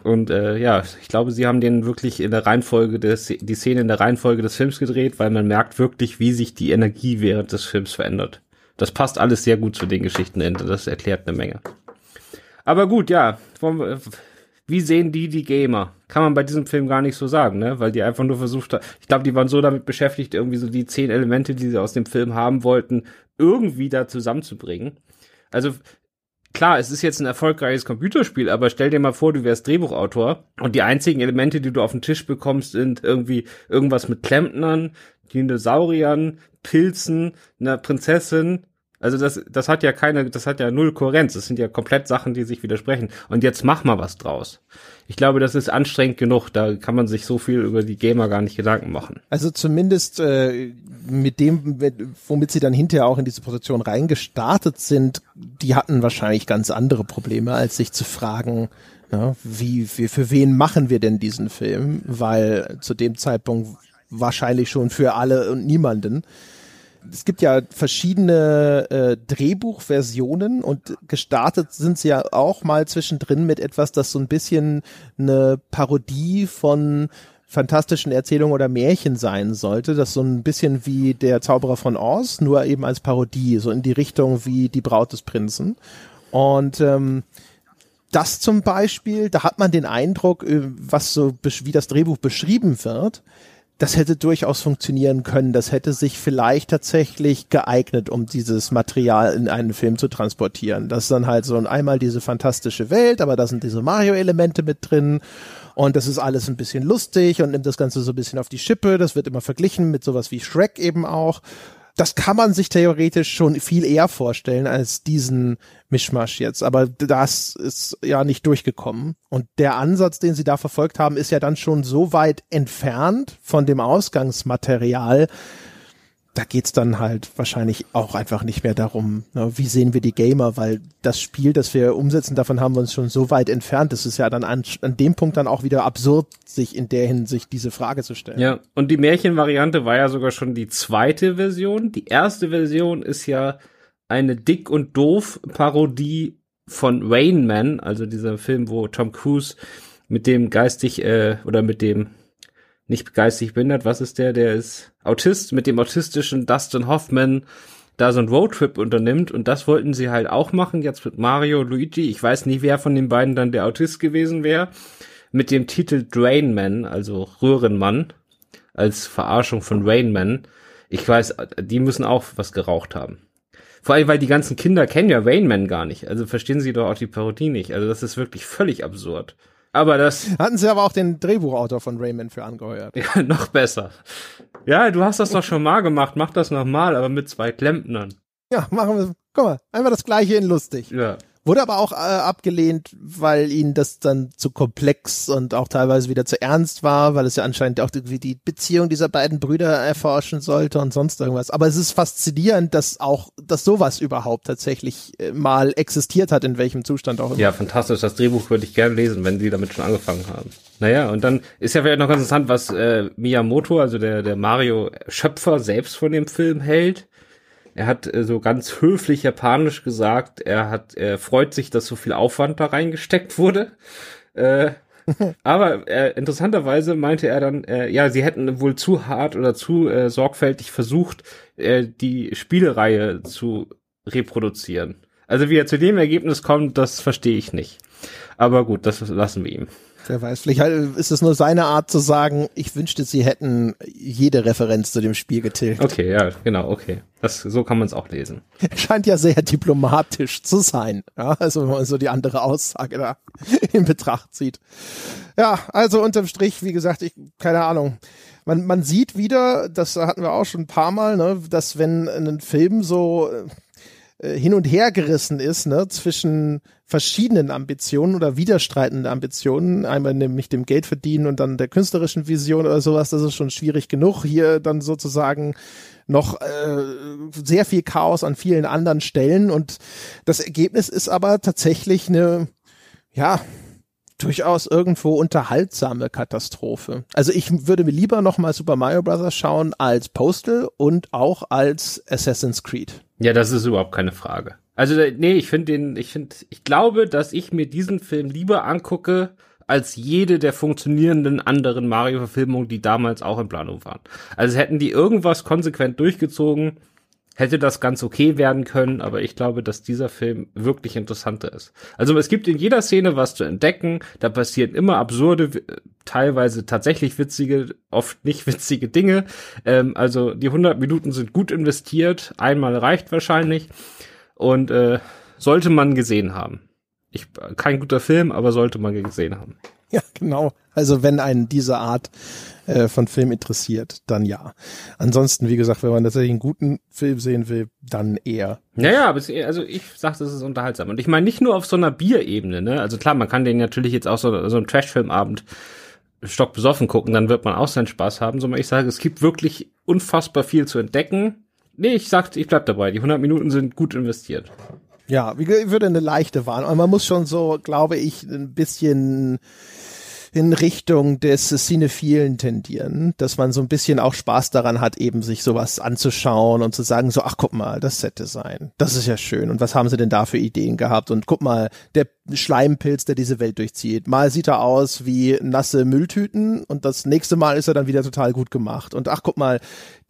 [SPEAKER 2] Und äh, ja, ich glaube, sie haben den wirklich in der Reihenfolge des, die Szene in der Reihenfolge des Films gedreht, weil man merkt wirklich, wie sich die Energie während des Films verändert. Das passt alles sehr gut zu den Geschichtenenden. Das erklärt eine Menge. Aber gut, ja. Wie sehen die die Gamer? Kann man bei diesem Film gar nicht so sagen, ne? Weil die einfach nur versucht haben. Ich glaube, die waren so damit beschäftigt, irgendwie so die zehn Elemente, die sie aus dem Film haben wollten, irgendwie da zusammenzubringen. Also klar, es ist jetzt ein erfolgreiches Computerspiel, aber stell dir mal vor, du wärst Drehbuchautor und die einzigen Elemente, die du auf den Tisch bekommst, sind irgendwie irgendwas mit Klempnern, Dinosauriern, Pilzen, einer Prinzessin. Also das, das hat ja keine, das hat ja null Kohärenz. Das sind ja komplett Sachen, die sich widersprechen. Und jetzt mach mal was draus. Ich glaube, das ist anstrengend genug. Da kann man sich so viel über die Gamer gar nicht Gedanken machen.
[SPEAKER 1] Also zumindest äh, mit dem, womit sie dann hinterher auch in diese Position reingestartet sind, die hatten wahrscheinlich ganz andere Probleme, als sich zu fragen, na, wie, wie, für wen machen wir denn diesen Film? Weil zu dem Zeitpunkt wahrscheinlich schon für alle und niemanden es gibt ja verschiedene äh, Drehbuchversionen und gestartet sind sie ja auch mal zwischendrin mit etwas, das so ein bisschen eine Parodie von fantastischen Erzählungen oder Märchen sein sollte, das so ein bisschen wie der Zauberer von Oz, nur eben als Parodie, so in die Richtung wie die Braut des Prinzen. Und ähm, das zum Beispiel, da hat man den Eindruck, äh, was so wie das Drehbuch beschrieben wird, das hätte durchaus funktionieren können. Das hätte sich vielleicht tatsächlich geeignet, um dieses Material in einen Film zu transportieren. Das ist dann halt so einmal diese fantastische Welt, aber da sind diese Mario-Elemente mit drin. Und das ist alles ein bisschen lustig und nimmt das Ganze so ein bisschen auf die Schippe. Das wird immer verglichen mit sowas wie Shrek eben auch das kann man sich theoretisch schon viel eher vorstellen als diesen Mischmasch jetzt. Aber das ist ja nicht durchgekommen. Und der Ansatz, den sie da verfolgt haben, ist ja dann schon so weit entfernt von dem Ausgangsmaterial, da geht's dann halt wahrscheinlich auch einfach nicht mehr darum, ne, wie sehen wir die Gamer, weil das Spiel, das wir umsetzen, davon haben wir uns schon so weit entfernt. Das ist ja dann an, an dem Punkt dann auch wieder absurd, sich in der Hinsicht diese Frage zu stellen.
[SPEAKER 2] Ja, und die Märchenvariante war ja sogar schon die zweite Version. Die erste Version ist ja eine dick und doof Parodie von Rain Man, also dieser Film, wo Tom Cruise mit dem geistig äh, oder mit dem nicht geistig behindert, was ist der? Der ist Autist mit dem autistischen Dustin Hoffman da so ein Roadtrip unternimmt und das wollten sie halt auch machen, jetzt mit Mario, Luigi, ich weiß nicht, wer von den beiden dann der Autist gewesen wäre, mit dem Titel Drainman, also Röhrenmann, als Verarschung von Rainman. Ich weiß, die müssen auch was geraucht haben. Vor allem, weil die ganzen Kinder kennen ja Rainman gar nicht, also verstehen sie doch auch die Parodie nicht, also das ist wirklich völlig absurd. Aber das.
[SPEAKER 1] Hatten sie aber auch den Drehbuchautor von Rayman für angeheuert. (laughs)
[SPEAKER 2] Ja, noch besser. Ja, du hast das doch schon mal gemacht, mach das nochmal, aber mit zwei Klempnern.
[SPEAKER 1] Ja, machen wir. Guck mal, einfach das gleiche in lustig.
[SPEAKER 2] Ja.
[SPEAKER 1] Wurde aber auch äh, abgelehnt, weil ihnen das dann zu komplex und auch teilweise wieder zu ernst war, weil es ja anscheinend auch irgendwie die Beziehung dieser beiden Brüder erforschen sollte und sonst irgendwas. Aber es ist faszinierend, dass auch, dass sowas überhaupt tatsächlich äh, mal existiert hat, in welchem Zustand auch immer.
[SPEAKER 2] Ja, fantastisch. Das Drehbuch würde ich gerne lesen, wenn sie damit schon angefangen haben. Naja, und dann ist ja vielleicht noch ganz interessant, was äh, Miyamoto, also der, der Mario-Schöpfer selbst von dem Film hält. Er hat äh, so ganz höflich japanisch gesagt, er hat, er freut sich, dass so viel Aufwand da reingesteckt wurde. Äh, (laughs) aber äh, interessanterweise meinte er dann, äh, ja, sie hätten wohl zu hart oder zu äh, sorgfältig versucht, äh, die Spielereihe zu reproduzieren. Also wie er zu dem Ergebnis kommt, das verstehe ich nicht. Aber gut, das lassen wir ihm.
[SPEAKER 1] Vielleicht ist es nur seine Art zu sagen, ich wünschte, sie hätten jede Referenz zu dem Spiel getilgt.
[SPEAKER 2] Okay, ja, genau, okay. Das, so kann man es auch lesen. (laughs)
[SPEAKER 1] Scheint ja sehr diplomatisch zu sein. Ja, also wenn man so die andere Aussage da in Betracht zieht. Ja, also unterm Strich, wie gesagt, ich, keine Ahnung. man, man sieht wieder, das hatten wir auch schon ein paar Mal, ne, dass wenn ein Film so äh, hin und her gerissen ist, ne, zwischen verschiedenen Ambitionen oder widerstreitenden Ambitionen, einmal nämlich dem Geld verdienen und dann der künstlerischen Vision oder sowas, das ist schon schwierig genug. Hier dann sozusagen noch äh, sehr viel Chaos an vielen anderen Stellen und das Ergebnis ist aber tatsächlich eine, ja, durchaus irgendwo unterhaltsame Katastrophe. Also ich würde mir lieber noch mal Super Mario Bros. schauen als Postal und auch als Assassin's Creed.
[SPEAKER 2] Ja, das ist überhaupt keine Frage. Also nee, ich finde den, ich finde, ich glaube, dass ich mir diesen Film lieber angucke als jede der funktionierenden anderen Mario-Verfilmungen, die damals auch in Planung waren. Also hätten die irgendwas konsequent durchgezogen, hätte das ganz okay werden können, aber ich glaube, dass dieser Film wirklich interessanter ist. Also es gibt in jeder Szene was zu entdecken, da passieren immer absurde, teilweise tatsächlich witzige, oft nicht (laughs) witzige Dinge. Ähm, also die 100 Minuten sind gut investiert, einmal reicht wahrscheinlich und äh, sollte man gesehen haben. Ich, kein guter Film, aber sollte man gesehen haben.
[SPEAKER 1] Ja, genau. Also wenn einen diese Art äh, von Film interessiert, dann ja. Ansonsten, wie gesagt, wenn man tatsächlich einen guten Film sehen will, dann eher.
[SPEAKER 2] Naja, aber es, also ich sag, das ist unterhaltsam. Und ich meine nicht nur auf so einer Bierebene, ne? Also klar, man kann den natürlich jetzt auch so, so einen Trash-Filmabend stockbesoffen gucken, dann wird man auch seinen Spaß haben, sondern ich sage, es gibt wirklich unfassbar viel zu entdecken. Nee, ich sag, ich bleib dabei. Die 100 Minuten sind gut investiert.
[SPEAKER 1] Ja, ich würde eine leichte Wahl. Und man muss schon so, glaube ich, ein bisschen in Richtung des Cinephilen tendieren, dass man so ein bisschen auch Spaß daran hat, eben sich sowas anzuschauen und zu sagen, so, ach guck mal, das Set-Design, das ist ja schön. Und was haben sie denn da für Ideen gehabt? Und guck mal, der Schleimpilz, der diese Welt durchzieht. Mal sieht er aus wie nasse Mülltüten und das nächste Mal ist er dann wieder total gut gemacht. Und ach guck mal,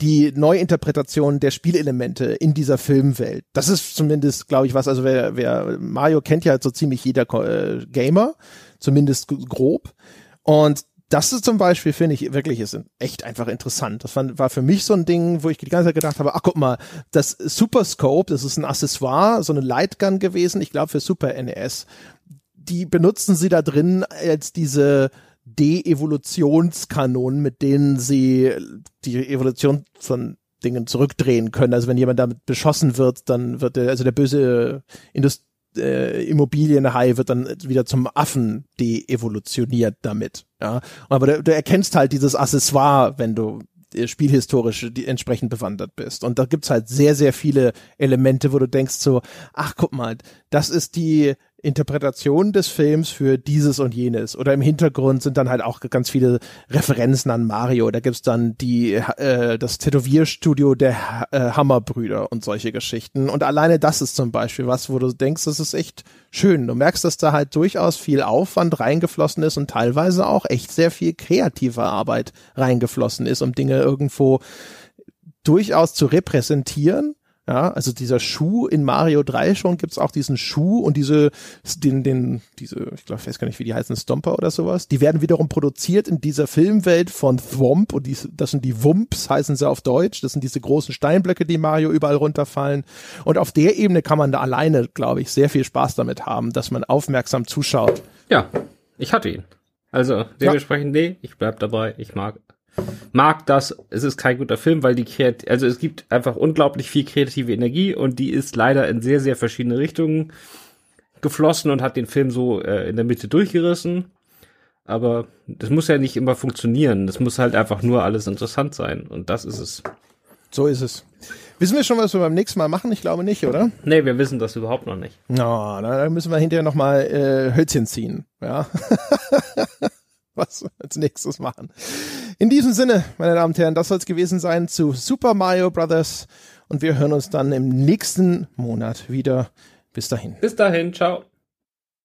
[SPEAKER 1] die Neuinterpretation der Spielelemente in dieser Filmwelt. Das ist zumindest, glaube ich, was, also wer, wer Mario kennt ja so ziemlich jeder äh, Gamer zumindest grob. Und das ist zum Beispiel, finde ich, wirklich ist echt einfach interessant. Das war, für mich so ein Ding, wo ich die ganze Zeit gedacht habe, ach guck mal, das Super Scope, das ist ein Accessoire, so eine Lightgun gewesen, ich glaube für Super NES. Die benutzen sie da drin als diese De-Evolutionskanonen, mit denen sie die Evolution von Dingen zurückdrehen können. Also wenn jemand damit beschossen wird, dann wird der, also der böse Indust äh, Immobilienhai wird dann wieder zum Affen de-evolutioniert damit. Ja, aber du, du erkennst halt dieses Accessoire, wenn du äh, spielhistorisch die entsprechend bewandert bist. Und da gibt's halt sehr, sehr viele Elemente, wo du denkst so, ach guck mal, das ist die Interpretation des Films für dieses und jenes. Oder im Hintergrund sind dann halt auch ganz viele Referenzen an Mario. Da gibt's dann die äh, das Tätowierstudio der äh, Hammerbrüder und solche Geschichten. Und alleine das ist zum Beispiel was, wo du denkst, das ist echt schön. Du merkst, dass da halt durchaus viel Aufwand reingeflossen ist und teilweise auch echt sehr viel kreative Arbeit reingeflossen ist, um Dinge irgendwo durchaus zu repräsentieren ja, also dieser Schuh in Mario 3 schon gibt's auch diesen Schuh und diese, den, den, diese, ich glaube, ich weiß gar nicht, wie die heißen, Stomper oder sowas. Die werden wiederum produziert in dieser Filmwelt von Thwomp und die, das sind die Wumps, heißen sie auf Deutsch. Das sind diese großen Steinblöcke, die Mario überall runterfallen. Und auf der Ebene kann man da alleine, glaube ich, sehr viel Spaß damit haben, dass man aufmerksam zuschaut.
[SPEAKER 2] Ja, ich hatte ihn. Also dementsprechend, ja. nee, ich bleib dabei. Ich mag mag das. Es ist kein guter Film, weil die Kreat also es gibt einfach unglaublich viel kreative Energie und die ist leider in sehr, sehr verschiedene Richtungen geflossen und hat den Film so äh, in der Mitte durchgerissen. Aber das muss ja nicht immer funktionieren. Das muss halt einfach nur alles interessant sein. Und das ist es.
[SPEAKER 1] So ist es. Wissen wir schon, was wir beim nächsten Mal machen? Ich glaube nicht, oder?
[SPEAKER 2] Nee, wir wissen das überhaupt noch nicht.
[SPEAKER 1] Na, no, dann müssen wir hinterher nochmal äh, Hölzchen ziehen. Ja. (laughs) was als nächstes machen. In diesem Sinne, meine Damen und Herren, das soll es gewesen sein zu Super Mario Brothers und wir hören uns dann im nächsten Monat wieder. Bis dahin.
[SPEAKER 2] Bis dahin, ciao.